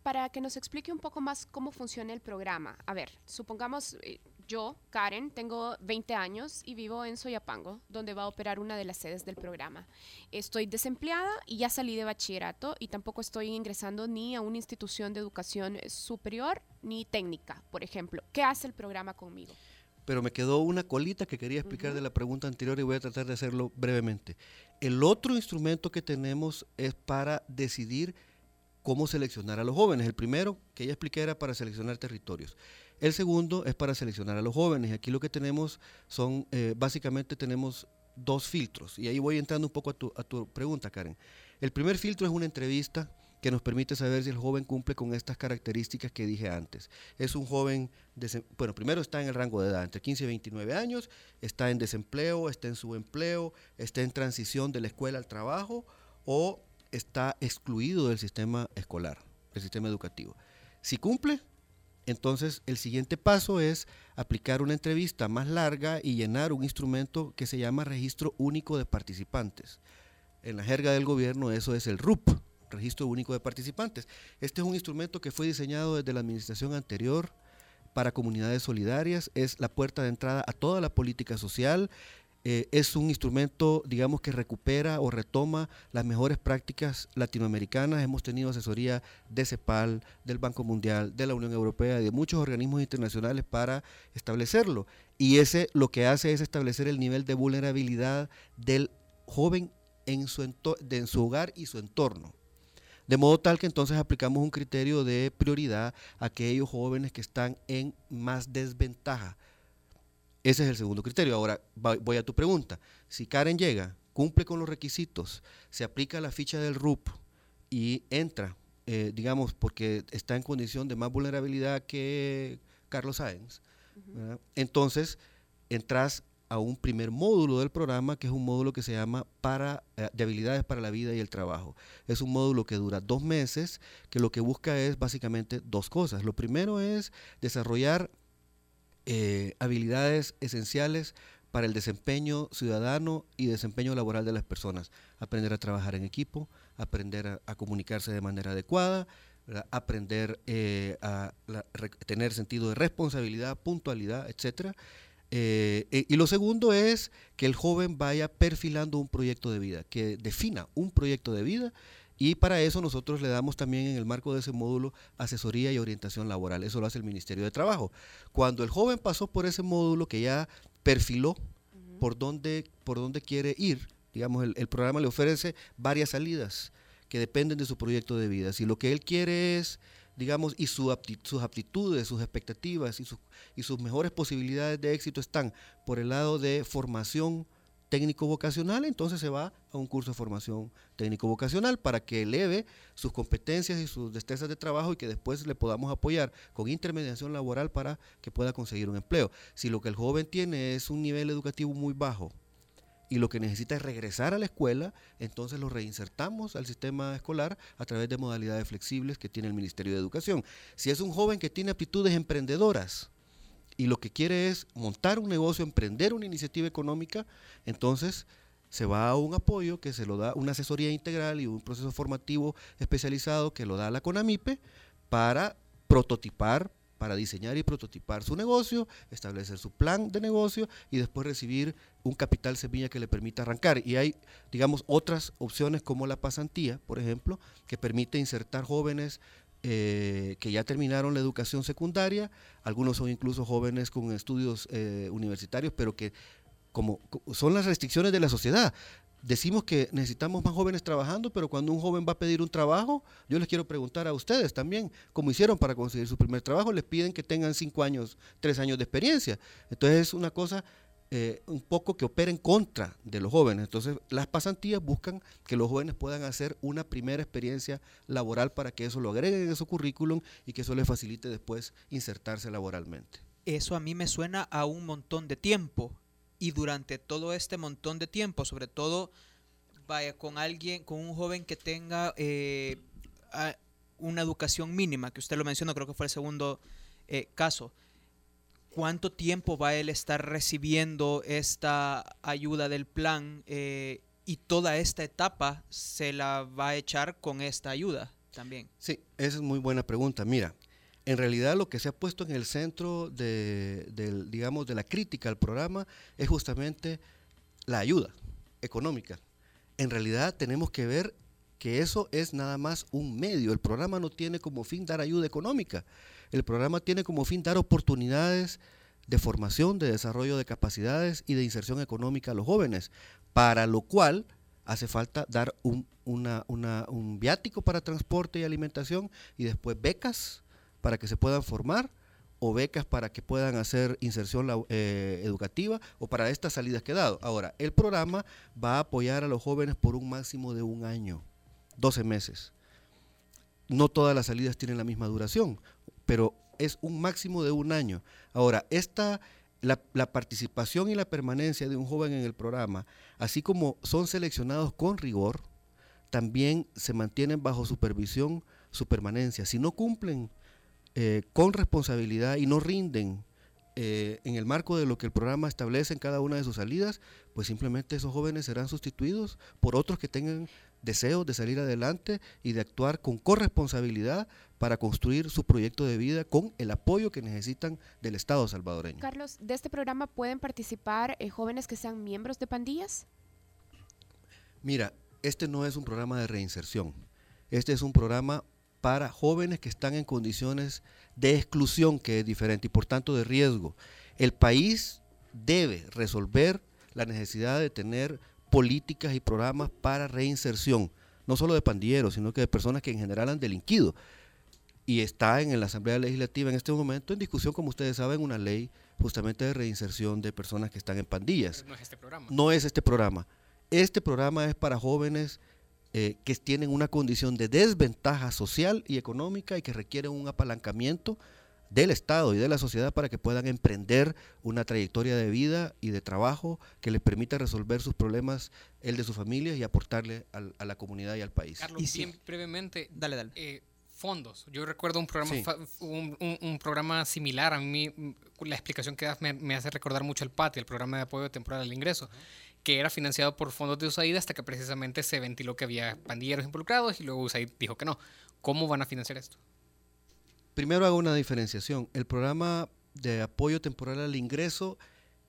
para que nos explique un poco más cómo funciona el programa. A ver, supongamos, eh, yo, Karen, tengo 20 años y vivo en Soyapango, donde va a operar una de las sedes del programa. Estoy desempleada y ya salí de bachillerato y tampoco estoy ingresando ni a una institución de educación superior ni técnica, por ejemplo. ¿Qué hace el programa conmigo? Pero me quedó una colita que quería explicar de la pregunta anterior y voy a tratar de hacerlo brevemente. El otro instrumento que tenemos es para decidir cómo seleccionar a los jóvenes. El primero que ya expliqué era para seleccionar territorios. El segundo es para seleccionar a los jóvenes. Aquí lo que tenemos son, eh, básicamente tenemos dos filtros. Y ahí voy entrando un poco a tu, a tu pregunta, Karen. El primer filtro es una entrevista que nos permite saber si el joven cumple con estas características que dije antes. Es un joven, bueno, primero está en el rango de edad, entre 15 y 29 años, está en desempleo, está en subempleo, está en transición de la escuela al trabajo o está excluido del sistema escolar, del sistema educativo. Si cumple, entonces, el siguiente paso es aplicar una entrevista más larga y llenar un instrumento que se llama Registro Único de Participantes. En la jerga del gobierno eso es el RUP, Registro Único de Participantes. Este es un instrumento que fue diseñado desde la administración anterior para comunidades solidarias, es la puerta de entrada a toda la política social, eh, es un instrumento, digamos, que recupera o retoma las mejores prácticas latinoamericanas. Hemos tenido asesoría de CEPAL, del Banco Mundial, de la Unión Europea y de muchos organismos internacionales para establecerlo. Y ese lo que hace es establecer el nivel de vulnerabilidad del joven en su, en su hogar y su entorno. De modo tal que entonces aplicamos un criterio de prioridad a aquellos jóvenes que están en más desventaja. Ese es el segundo criterio. Ahora voy a tu pregunta. Si Karen llega, cumple con los requisitos, se aplica la ficha del RUP y entra, eh, digamos, porque está en condición de más vulnerabilidad que Carlos Sáenz, entonces entras a un primer módulo del programa, que es un módulo que se llama para, eh, de habilidades para la vida y el trabajo. Es un módulo que dura dos meses, que lo que busca es básicamente dos cosas. Lo primero es desarrollar eh, habilidades esenciales para el desempeño ciudadano y desempeño laboral de las personas. Aprender a trabajar en equipo, aprender a, comunicarse de manera adecuada, aprender eh, a tener sentido de responsabilidad, puntualidad, etcétera. Eh, eh, y lo segundo es que el joven vaya perfilando un proyecto de vida, que defina un proyecto de vida y para eso nosotros le damos también en el marco de ese módulo asesoría y orientación laboral. Eso lo hace el Ministerio de Trabajo. Cuando el joven pasó por ese módulo que ya perfiló por dónde, por dónde quiere ir, digamos, el, el programa le ofrece varias salidas que dependen de su proyecto de vida. Si lo que él quiere es, digamos, y su sus aptitudes, sus expectativas y, sus y sus mejores posibilidades de éxito están por el lado de formación técnico vocacional, entonces se va a un curso de formación técnico vocacional para que eleve sus competencias y sus destrezas de trabajo y que después le podamos apoyar con intermediación laboral para que pueda conseguir un empleo. Si lo que el joven tiene es un nivel educativo muy bajo y lo que necesita es regresar a la escuela, entonces lo reinsertamos al sistema escolar a través de modalidades flexibles que tiene el Ministerio de Educación. Si es un joven que tiene aptitudes emprendedoras, y lo que quiere es montar un negocio, emprender una iniciativa económica, entonces se va a un apoyo que se lo da una asesoría integral y un proceso formativo especializado que lo da la CONAMIPE para prototipar, para diseñar y prototipar su negocio, establecer su plan de negocio y después recibir un capital semilla que le permita arrancar. Y hay, digamos, otras opciones como la pasantía, por ejemplo, que permite insertar jóvenes eh, que ya terminaron la educación secundaria, algunos son incluso jóvenes con estudios eh, universitarios, pero que como co- son las restricciones de la sociedad. Decimos que necesitamos más jóvenes trabajando, pero cuando un joven va a pedir un trabajo, yo les quiero preguntar a ustedes también, cómo hicieron para conseguir su primer trabajo, les piden que tengan cinco años, tres años de experiencia. Entonces es una cosa eh, un poco que opera en contra de los jóvenes. Entonces, las pasantías buscan que los jóvenes puedan hacer una primera experiencia laboral para que eso lo agreguen en su currículum y que eso les facilite después insertarse laboralmente. Eso a mí me suena a un montón de tiempo. Y durante todo este montón de tiempo, sobre todo, vaya con alguien, con un joven que tenga eh, una educación mínima, que usted lo mencionó, creo que fue el segundo eh, caso. ¿Cuánto tiempo va él a estar recibiendo esta ayuda del plan eh, y toda esta etapa se la va a echar con esta ayuda también? Sí, esa es muy buena pregunta. Mira, en realidad lo que se ha puesto en el centro de, digamos, de la crítica al programa es justamente la ayuda económica. En realidad tenemos que ver que eso es nada más un medio. El programa no tiene como fin dar ayuda económica. El programa tiene como fin dar oportunidades de formación, de desarrollo de capacidades y de inserción económica a los jóvenes, para lo cual hace falta dar un viático para transporte y alimentación y después becas para que se puedan formar o becas para que puedan hacer inserción eh, educativa o para estas salidas que he dado. Ahora, el programa va a apoyar a los jóvenes por un máximo de un año, 12 meses. No todas las salidas tienen la misma duración, pero es un máximo de un año. Ahora, esta, la, la participación y la permanencia de un joven en el programa, así como son seleccionados con rigor, también se mantienen bajo supervisión su permanencia. Si no cumplen eh, con responsabilidad y no rinden eh, en el marco de lo que el programa establece en cada una de sus salidas, pues simplemente esos jóvenes serán sustituidos por otros que tengan deseos de salir adelante y de actuar con corresponsabilidad para construir su proyecto de vida con el apoyo que necesitan del Estado salvadoreño. Carlos, ¿de este programa pueden participar eh, jóvenes que sean miembros de pandillas? Mira, este no es un programa de reinserción. Este es un programa para jóvenes que están en condiciones de exclusión, que es diferente, y por tanto de riesgo. El país debe resolver la necesidad de tener políticas y programas para reinserción, no solo de pandilleros, sino que de personas que en general han delinquido. Y está en la Asamblea Legislativa en este momento en discusión, como ustedes saben, una ley justamente de reinserción de personas que están en pandillas. No es este programa. No es este programa. Este programa es para jóvenes eh, que tienen una condición de desventaja social y económica y que requieren un apalancamiento del Estado y de la sociedad para que puedan emprender una trayectoria de vida y de trabajo que les permita resolver sus problemas, el de su familia y aportarle al- a la comunidad y al país. Carlos, Y sí. bien brevemente, Dale, dale. eh, fondos. Yo recuerdo un programa, Sí. un, un- un programa similar. A mí, la explicación que das me, me hace recordar mucho el PATI, el programa de apoyo temporal al ingreso, que era financiado por fondos de USAID hasta que precisamente se ventiló que había pandilleros involucrados y luego USAID dijo que no. ¿Cómo van a financiar esto? Primero hago una diferenciación. El programa de apoyo temporal al ingreso,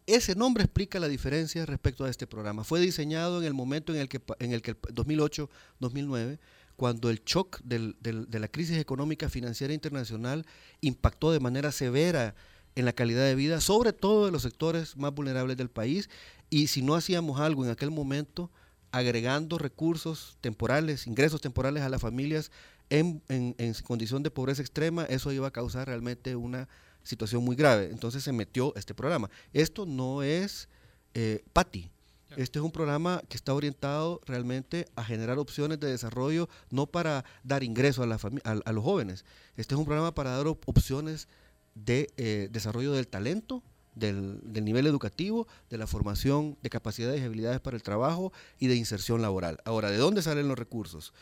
ese nombre explica la diferencia respecto a este programa. Fue diseñado en el momento en el que, en el que el 2008-2009, cuando el shock del- de la crisis económica financiera internacional impactó de manera severa en la calidad de vida, sobre todo de los sectores más vulnerables del país. Y si no hacíamos algo en aquel momento, agregando recursos temporales, ingresos temporales a las familias en, en- en condición de pobreza extrema, eso iba a causar realmente una situación muy grave. Entonces se metió este programa. Esto no es eh, PATI. Este es un programa que está orientado realmente a generar opciones de desarrollo, no para dar ingreso a, la a, a los jóvenes. Este es un programa para dar op- opciones de eh, desarrollo del talento, del, nivel educativo, de la formación de capacidades y habilidades para el trabajo y de inserción laboral. Ahora, ¿de dónde salen los recursos?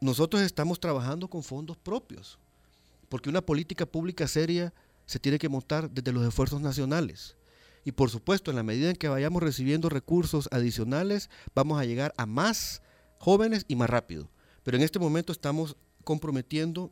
Nosotros estamos trabajando con fondos propios, porque una política pública seria se tiene que montar desde los esfuerzos nacionales. Y por supuesto, en la medida en que vayamos recibiendo recursos adicionales, vamos a llegar a más jóvenes y más rápido. Pero en este momento estamos comprometiendo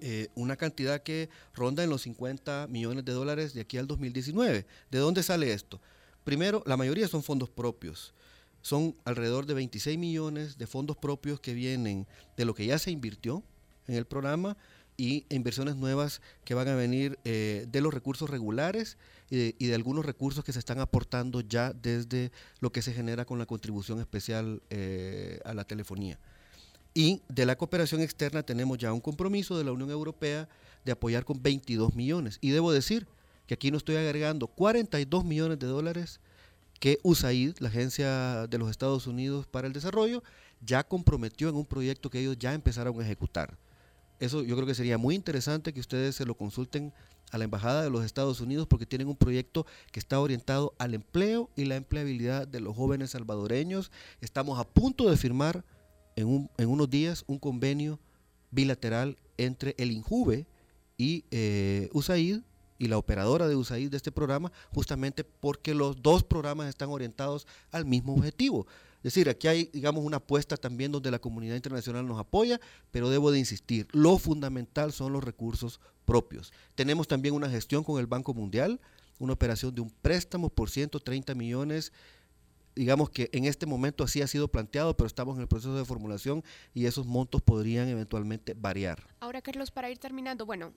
eh, una cantidad que ronda en los 50 millones de dólares de aquí al 2019. ¿De dónde sale esto? Primero, la mayoría son fondos propios. Son alrededor de 26 millones de fondos propios que vienen de lo que ya se invirtió en el programa y inversiones nuevas que van a venir eh, de los recursos regulares y de, y de algunos recursos que se están aportando ya desde lo que se genera con la contribución especial eh, a la telefonía. Y de la cooperación externa tenemos ya un compromiso de la Unión Europea de apoyar con 22 millones. Y debo decir que aquí no estoy agregando 42 millones de dólares que USAID, la Agencia de los Estados Unidos para el Desarrollo, ya comprometió en un proyecto que ellos ya empezaron a ejecutar. Eso yo creo que sería muy interesante que ustedes se lo consulten a la Embajada de los Estados Unidos porque tienen un proyecto que está orientado al empleo y la empleabilidad de los jóvenes salvadoreños. Estamos a punto de firmar en, un- en unos días un convenio bilateral entre el INJUVE y eh, USAID y la operadora de USAID de este programa, justamente porque los dos programas están orientados al mismo objetivo. Es decir, aquí hay, digamos, una apuesta también donde la comunidad internacional nos apoya, pero debo de insistir, lo fundamental son los recursos propios. Tenemos también una gestión con el Banco Mundial, una operación de un préstamo por 130 millones digamos que en este momento así ha sido planteado, pero estamos en el proceso de formulación y esos montos podrían eventualmente variar. Ahora, Carlos, para ir terminando, bueno,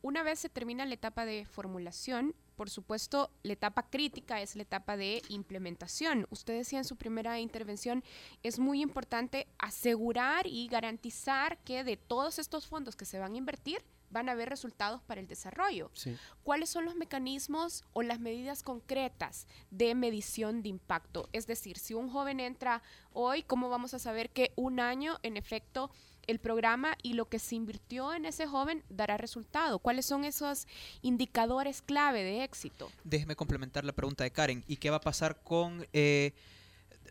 una vez se termina la etapa de formulación, por supuesto, la etapa crítica es la etapa de implementación. Usted decía en su primera intervención, es muy importante asegurar y garantizar que de todos estos fondos que se van a invertir, van a haber resultados para el desarrollo. Sí. ¿Cuáles son los mecanismos o las medidas concretas de medición de impacto? Es decir, si un joven entra hoy, ¿cómo vamos a saber que un año, en efecto, el programa y lo que se invirtió en ese joven dará resultado? ¿Cuáles son esos indicadores clave de éxito? Déjeme complementar la pregunta de Karen. ¿Y qué va a pasar con eh,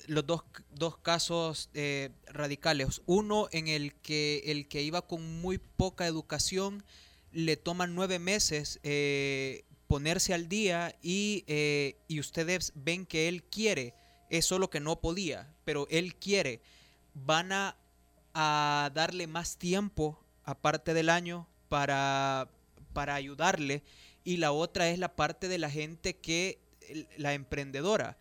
los dos, dos casos eh, radicales? Uno en el que el que iba con muy poca educación le toma nueve meses eh, ponerse al día y, eh, y ustedes ven que él quiere, es solo que no podía, pero él quiere. Van a, a darle más tiempo aparte del año para, para ayudarle y la otra es la parte de la gente que, la emprendedora.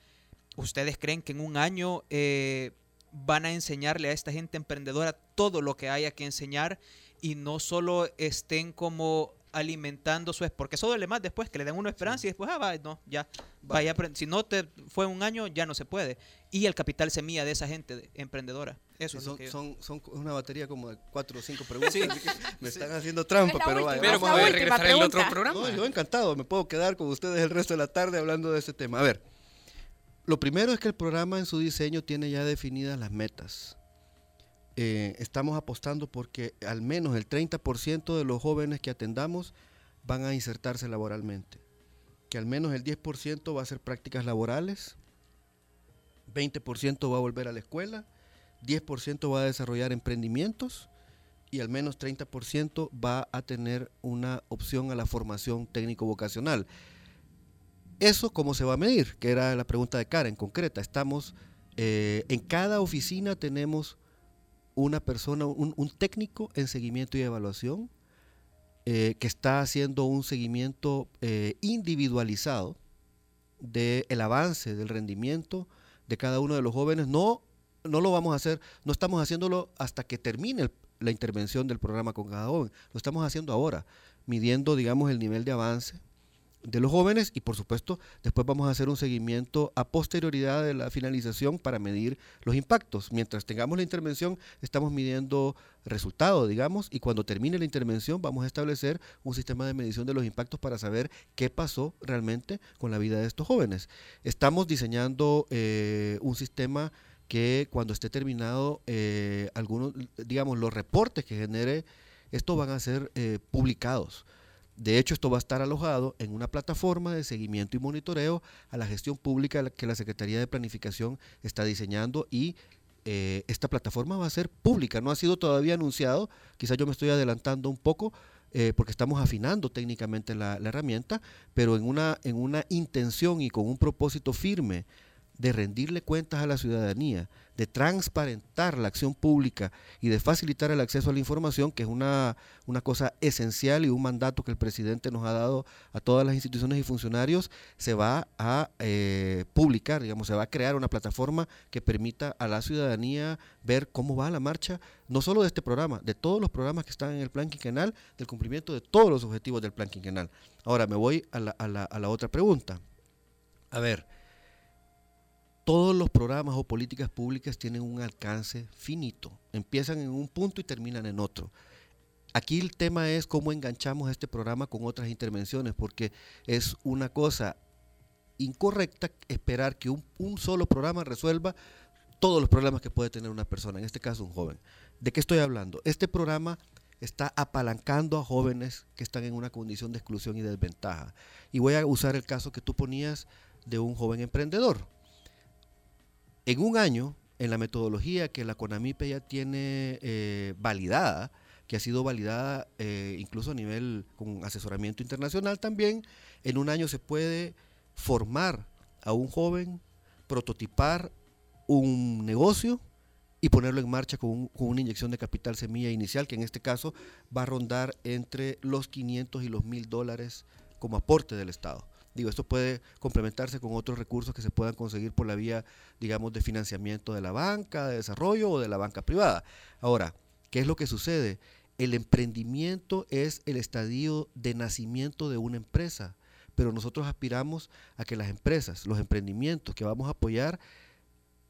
¿Ustedes creen que en un año eh, van a enseñarle a esta gente emprendedora todo lo que haya que enseñar y no solo estén como alimentando su porque eso duele más después que le den una esperanza y después ah va, no ya vaya si no te fue un año ya no se puede y el capital semilla de esa gente de- emprendedora eso es lo son, son, son una batería como de cuatro o cinco preguntas. Sí. así que me están haciendo trampa, pero última, vaya, Pero vamos a regresar el otro programa. No, yo encantado, me puedo quedar con ustedes el resto de la tarde hablando de este tema. A ver, lo primero es que el programa en su diseño tiene ya definidas las metas. Eh, estamos apostando porque al menos el 30% de los jóvenes que atendamos van a insertarse laboralmente. Que al menos el 10% va a hacer prácticas laborales, 20% va a volver a la escuela, 10% va a desarrollar emprendimientos y al menos 30% va a tener una opción a la formación técnico-vocacional. ¿Eso cómo se va a medir? Que era la pregunta de Karen, concreta. Estamos, eh, en cada oficina tenemos una persona, un, técnico en seguimiento y evaluación eh, que está haciendo un seguimiento eh, individualizado del avance, del rendimiento de cada uno de los jóvenes. No, no lo vamos a hacer, no estamos haciéndolo hasta que termine la intervención del programa con cada joven. Lo estamos haciendo ahora, midiendo, digamos, el nivel de avance de los jóvenes y por supuesto después vamos a hacer un seguimiento a posterioridad de la finalización para medir los impactos. Mientras tengamos la intervención estamos midiendo resultados, digamos, y cuando termine la intervención vamos a establecer un sistema de medición de los impactos para saber qué pasó realmente con la vida de estos jóvenes. Estamos diseñando eh, un sistema que cuando esté terminado, eh, algunos, digamos, los reportes que genere esto van a ser eh, publicados. De hecho, esto va a estar alojado en una plataforma de seguimiento y monitoreo a la gestión pública que la Secretaría de Planificación está diseñando y eh, esta plataforma va a ser pública. No ha sido todavía anunciado, quizás yo me estoy adelantando un poco eh, porque estamos afinando técnicamente la, la herramienta, pero en una, en una intención y con un propósito firme de rendirle cuentas a la ciudadanía, de transparentar la acción pública y de facilitar el acceso a la información, que es una, una cosa esencial y un mandato que el presidente nos ha dado a todas las instituciones y funcionarios, se va a eh, publicar, digamos, se va a crear una plataforma que permita a la ciudadanía ver cómo va la marcha, no solo de este programa, de todos los programas que están en el plan quinquenal, del cumplimiento de todos los objetivos del plan quinquenal. Ahora me voy a la, a la- a la otra pregunta. A ver, todos los programas o políticas públicas tienen un alcance finito. Empiezan en un punto y terminan en otro. Aquí el tema es cómo enganchamos este programa con otras intervenciones, porque es una cosa incorrecta esperar que un, un solo programa resuelva todos los problemas que puede tener una persona, en este caso un joven. ¿De qué estoy hablando? Este programa está apalancando a jóvenes que están en una condición de exclusión y desventaja. Y voy a usar el caso que tú ponías de un joven emprendedor. En un año, en la metodología que la CONAMIPE ya tiene eh, validada, que ha sido validada eh, incluso a nivel con asesoramiento internacional también, en un año se puede formar a un joven, prototipar un negocio y ponerlo en marcha con, un- con una inyección de capital semilla inicial, que en este caso va a rondar entre los 500 y los 1000 dólares como aporte del Estado. Digo, esto puede complementarse con otros recursos que se puedan conseguir por la vía, digamos, de financiamiento de la banca, de desarrollo o de la banca privada. Ahora, ¿qué es lo que sucede? El emprendimiento es el estadio de nacimiento de una empresa, pero nosotros aspiramos a que las empresas, los emprendimientos que vamos a apoyar,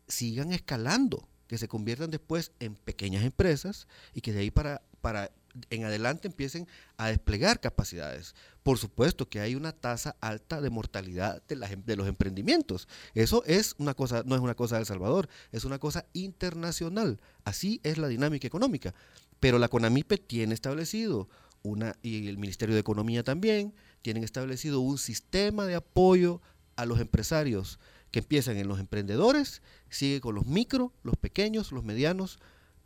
sigan escalando, que se conviertan después en pequeñas empresas y que de ahí para, para en adelante empiecen a desplegar capacidades. Por supuesto que hay una tasa alta de mortalidad de, de los emprendimientos. Eso es una cosa, no es una cosa de El Salvador, es una cosa internacional. Así es la dinámica económica. Pero la CONAMIPE tiene establecido una, y el Ministerio de Economía también, tienen establecido un sistema de apoyo a los empresarios que empiezan en los emprendedores, sigue con los micro, los pequeños, los medianos,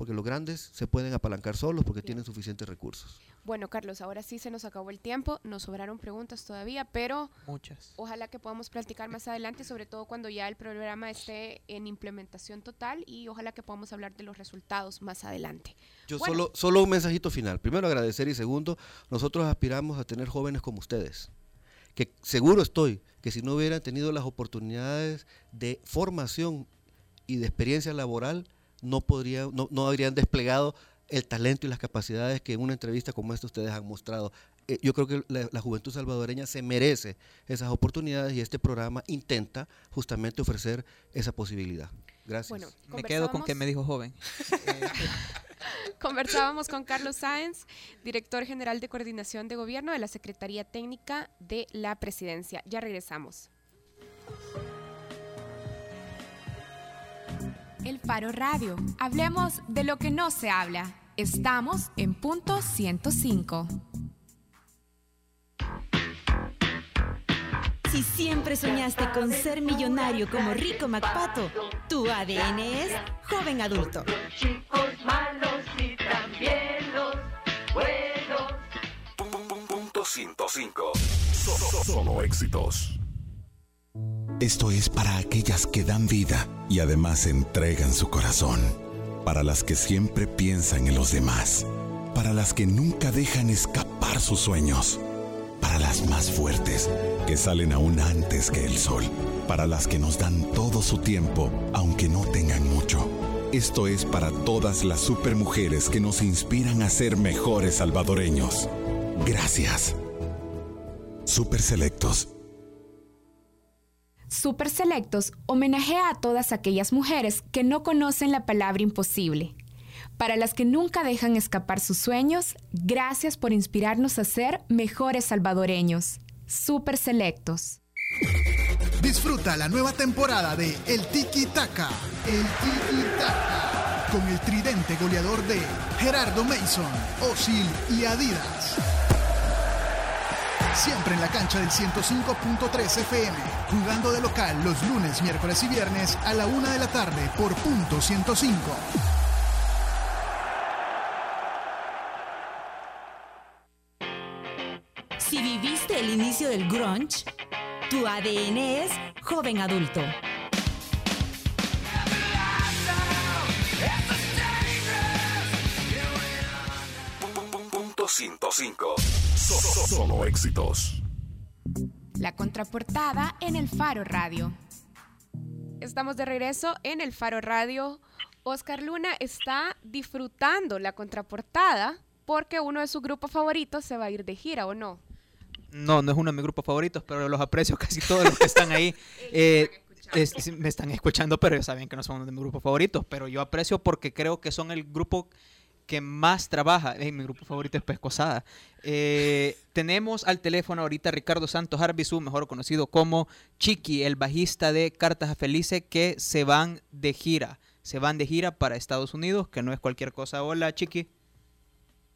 porque los grandes se pueden apalancar solos porque tienen suficientes recursos. Bueno, Carlos, ahora sí se nos acabó el tiempo, nos sobraron preguntas todavía, pero Muchas. ojalá que podamos platicar más adelante, sobre todo cuando ya el programa esté en implementación total y ojalá que podamos hablar de los resultados más adelante. Yo Bueno. solo, solo un mensajito final. Primero agradecer y segundo, nosotros aspiramos a tener jóvenes como ustedes. Que seguro estoy que si no hubieran tenido las oportunidades de formación y de experiencia laboral, no, podría, no, no habrían desplegado el talento y las capacidades que en una entrevista como esta ustedes han mostrado eh, yo creo que la, la juventud salvadoreña se merece esas oportunidades y este programa intenta justamente ofrecer esa posibilidad. Gracias. Bueno, Me quedo con que me dijo joven. Conversábamos con Carlos Sáenz, director general de coordinación de gobierno de la Secretaría Técnica de la Presidencia. Ya regresamos. El Faro Radio. Hablemos de lo que no se habla. Estamos en punto 105. Si siempre soñaste con ser millonario como Rico MacPato, tu ADN es joven adulto. Chicos malos y también los buenos. Punto 105. Solo éxitos. Esto es para aquellas que dan vida y además entregan su corazón. Para las que siempre piensan en los demás. Para las que nunca dejan escapar sus sueños. Para las más fuertes, que salen aún antes que el sol. Para las que nos dan todo su tiempo, aunque no tengan mucho. Esto es para todas las supermujeres que nos inspiran a ser mejores salvadoreños. Gracias. Super Selectos. Super Selectos homenajea a todas aquellas mujeres que no conocen la palabra imposible. Para las que nunca dejan escapar sus sueños, gracias por inspirarnos a ser mejores salvadoreños. Super Selectos. Disfruta la nueva temporada de El Tiki Taka. El Tiki Taka. Con el tridente goleador de Gerardo Mason, Osil y Adidas. Siempre en la cancha del 105.3 FM. Jugando de local los lunes, miércoles y viernes a la una de la tarde por punto 105. Si viviste el inicio del grunge, tu ADN es joven adulto. Punto 105. Solo éxitos. La contraportada en el Faro Radio. Estamos de regreso en el Faro Radio. Oscar Luna está disfrutando la contraportada porque uno de sus grupos favoritos se va a ir de gira, ¿o no? No, no es uno de mis grupos favoritos, pero los aprecio casi todos los que están ahí. Eh, es- me están escuchando, pero ellos saben que no son uno de mis grupos favoritos. Pero yo aprecio porque creo que son el grupo que más trabaja. Eh, mi grupo favorito es Pescosada. Eh, tenemos al teléfono ahorita a Ricardo Santos Arbizu, mejor conocido como Chiqui, el bajista de Cartas a Felice, que se van de gira. Se van de gira para Estados Unidos, que no es cualquier cosa. Hola, Chiqui.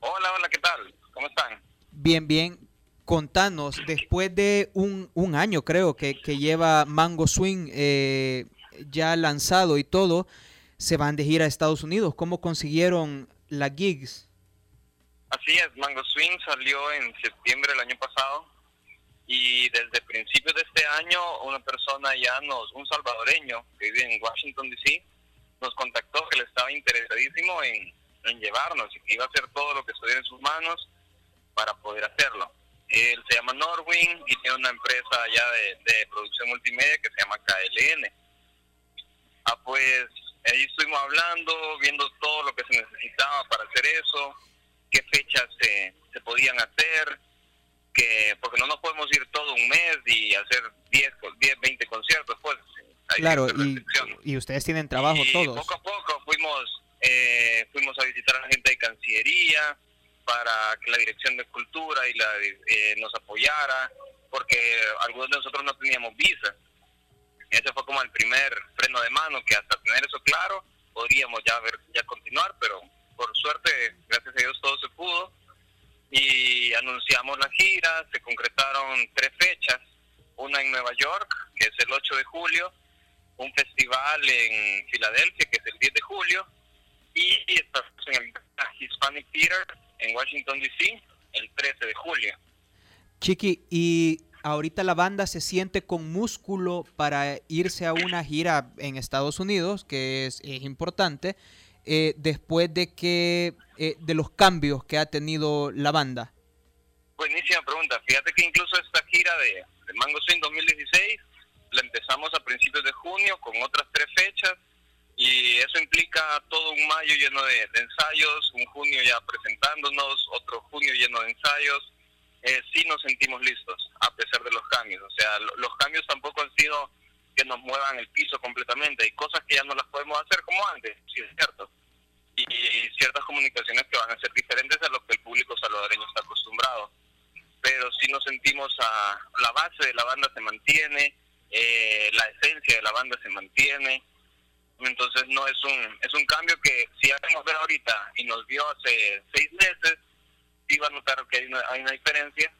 Hola, hola, ¿qué tal? ¿Cómo están? Bien, bien. Contanos, después de un, un año creo que, que lleva Mango Swing eh, ya lanzado y todo, se van de gira a Estados Unidos. ¿Cómo consiguieron las gigs? Así es, Mango Swing salió en septiembre del año pasado y desde principios de este año una persona ya nos, un salvadoreño que vive en Washington DC, nos contactó que le estaba interesadísimo en, en llevarnos y que iba a hacer todo lo que estuviera en sus manos para poder hacerlo. Él se llama Norwin y tiene una empresa allá de, de producción multimedia que se llama KLN. Ah, pues ahí estuvimos hablando, viendo todo lo que se necesitaba para hacer eso, qué fechas se, se podían hacer, que porque no nos podemos ir todo un mes y hacer 10, co- 10 20 conciertos, pues. hay Claro, y, y ustedes tienen trabajo y todos. poco a poco fuimos eh, fuimos a visitar a la gente de Cancillería para que la Dirección de Cultura y la eh, nos apoyara, porque algunos de nosotros no teníamos visa. Ese fue como el primer freno de mano, que hasta tener eso claro podríamos ya ver ya continuar, pero por suerte, gracias a Dios, todo se pudo. Y anunciamos la gira, se concretaron tres fechas, una en Nueva York, que es el 8 de julio, un festival en Filadelfia, que es el 10 de julio, y estamos en el Hispanic Theater en Washington, D.C., el 13 de julio. Chiqui, y ahorita la banda se siente con músculo para irse a una gira en Estados Unidos, que es, es importante, eh, después de que eh, de los cambios que ha tenido la banda. Buenísima pregunta. Fíjate que incluso esta gira de, de Mango Swing 2016 la empezamos a principios de junio con otras tres fechas y eso implica todo un mayo lleno de, de ensayos, un junio ya presentándonos, otro junio lleno de ensayos, eh, sí nos sentimos listos, a pesar de los cambios. O sea, lo- los cambios tampoco han sido que nos muevan el piso completamente. Hay cosas que ya no las podemos hacer como antes, sí es cierto. Y, ciertas comunicaciones que van a ser diferentes a lo que el público salvadoreño está acostumbrado. Pero sí nos sentimos a la base de la banda se mantiene, eh, la esencia de la banda se mantiene. Entonces no es un es un cambio que si hacemos ver ahorita y nos vio hace seis meses, sí va a notar que hay una, hay una diferencia.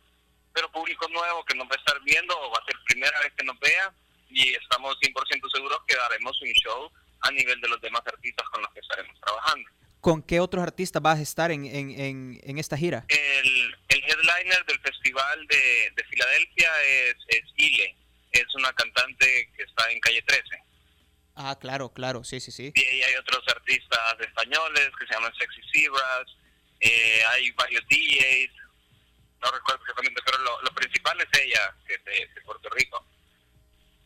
Pero público nuevo que nos va a estar viendo va a ser primera vez que nos vea y estamos 100% seguros que daremos un show a nivel de los demás artistas con los que estaremos trabajando. ¿Con qué otros artistas vas a estar en, en, en, en esta gira? El, el headliner del festival de, de Filadelfia es, es Ile, es una cantante que está en calle 13. Ah, claro, claro, sí, sí, sí. Y ahí hay otros artistas españoles que se llaman Sexy Zebras, eh, hay varios DJs, no recuerdo exactamente, pero lo, lo principal es ella, que es de, de Puerto Rico.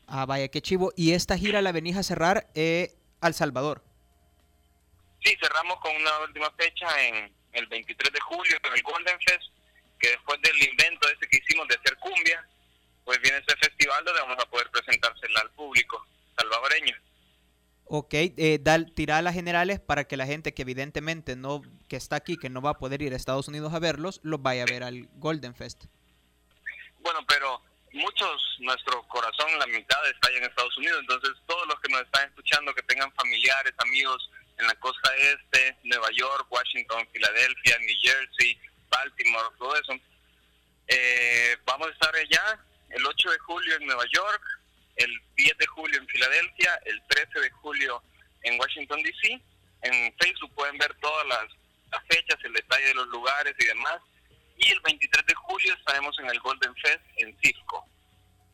Ah, vaya, qué chivo. Y esta gira la venís a cerrar eh, al Salvador. Sí, cerramos con una última fecha en el 23 de julio en el Golden Fest, que después del invento ese que hicimos de hacer cumbia, pues viene ese festival donde vamos a poder presentársela al público salvadoreño. Ok, eh, a las generales para que la gente que evidentemente no, que está aquí, que no va a poder ir a Estados Unidos a verlos, los vaya a ver al Golden Fest. Bueno, pero muchos, nuestro corazón, la mitad está allá en Estados Unidos, entonces todos los que nos están escuchando, que tengan familiares, amigos en la costa este, Nueva York, Washington, Filadelfia, New Jersey, Baltimore, todo eso, eh, vamos a estar allá el 8 de julio en Nueva York, el 10 de julio en Filadelfia, el 13 de julio en Washington, D.C. En Facebook pueden ver todas las, las fechas, el detalle de los lugares y demás. Y el 23 de julio estaremos en el Golden Fest en Cisco.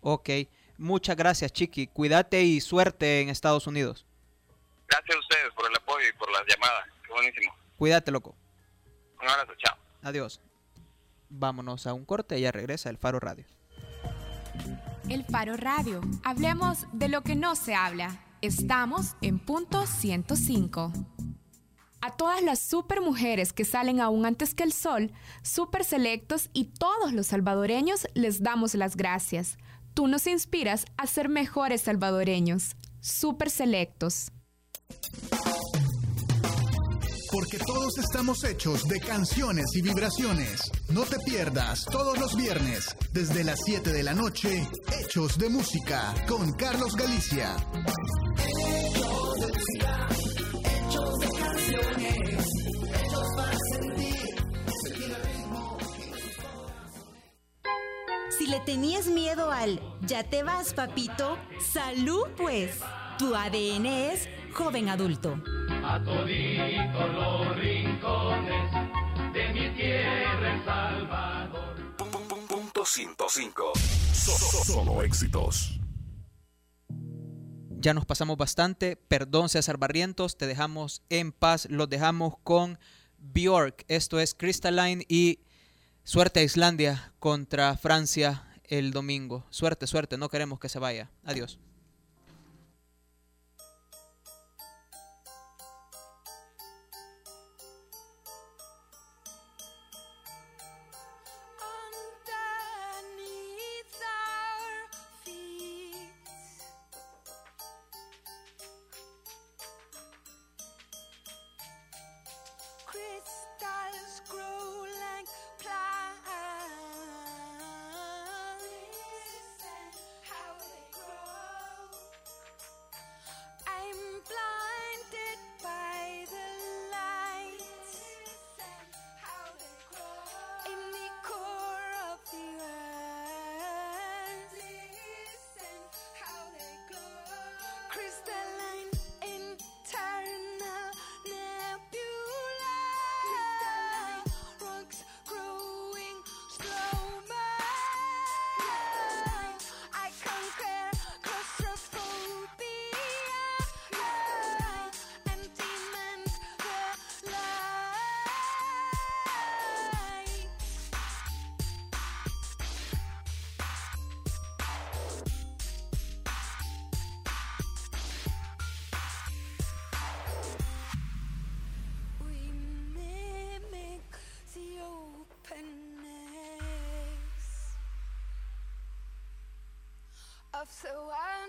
Ok, muchas gracias, Chiqui. Cuídate y suerte en Estados Unidos. Gracias a ustedes por el apoyo y por las llamadas. Qué buenísimo. Cuídate, loco. Un abrazo, chao. Adiós. Vámonos a un corte y ya regresa el Faro Radio. El Faro Radio. Hablemos de lo que no se habla. Estamos en punto 105. A todas las super mujeres que salen aún antes que el sol, super selectos y todos los salvadoreños les damos las gracias. Tú nos inspiras a ser mejores salvadoreños. Super selectos. Porque todos estamos hechos de canciones y vibraciones. No te pierdas todos los viernes, desde las 7 de la noche, Hechos de Música, con Carlos Galicia. Hechos de música, Si le tenías miedo al ya te vas, papito, salud pues. Tu ADN es joven adulto. A toditos los rincones de mi tierra El Salvador. Punto 105. So- so- solo éxitos. Ya nos pasamos bastante. Perdón, César Barrientos. Te dejamos en paz. Los dejamos con Bjork. Esto es Crystalline y suerte a Islandia contra Francia el domingo. Suerte, suerte. No queremos que se vaya. Adiós. of so I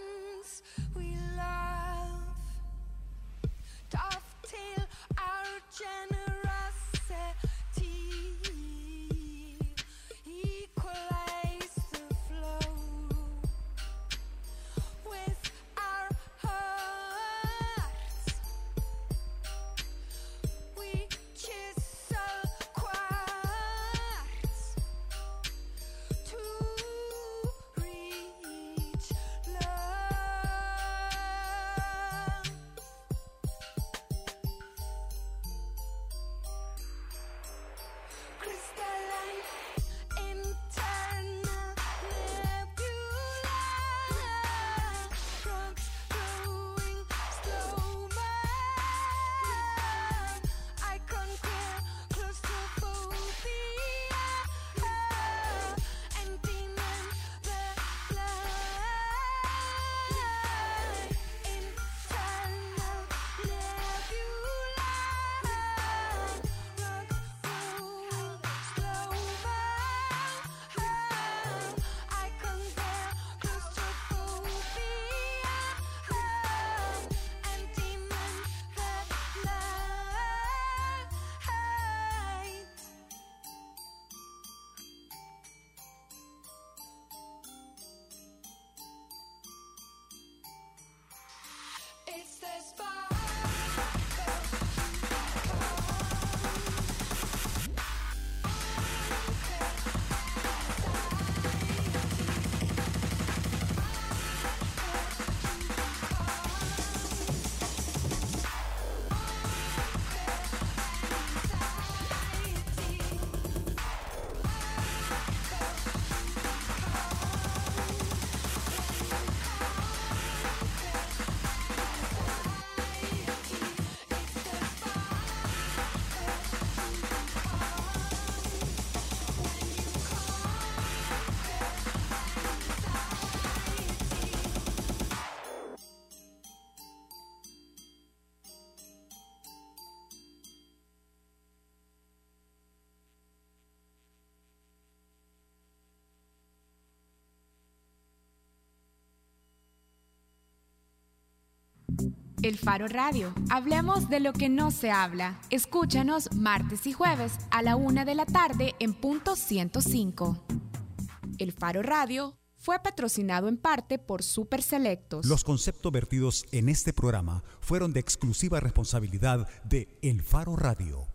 El Faro Radio. Hablemos de lo que no se habla. Escúchanos martes y jueves a la una de la tarde en punto 105. El Faro Radio fue patrocinado en parte por Super Selectos. Los conceptos vertidos en este programa fueron de exclusiva responsabilidad de El Faro Radio.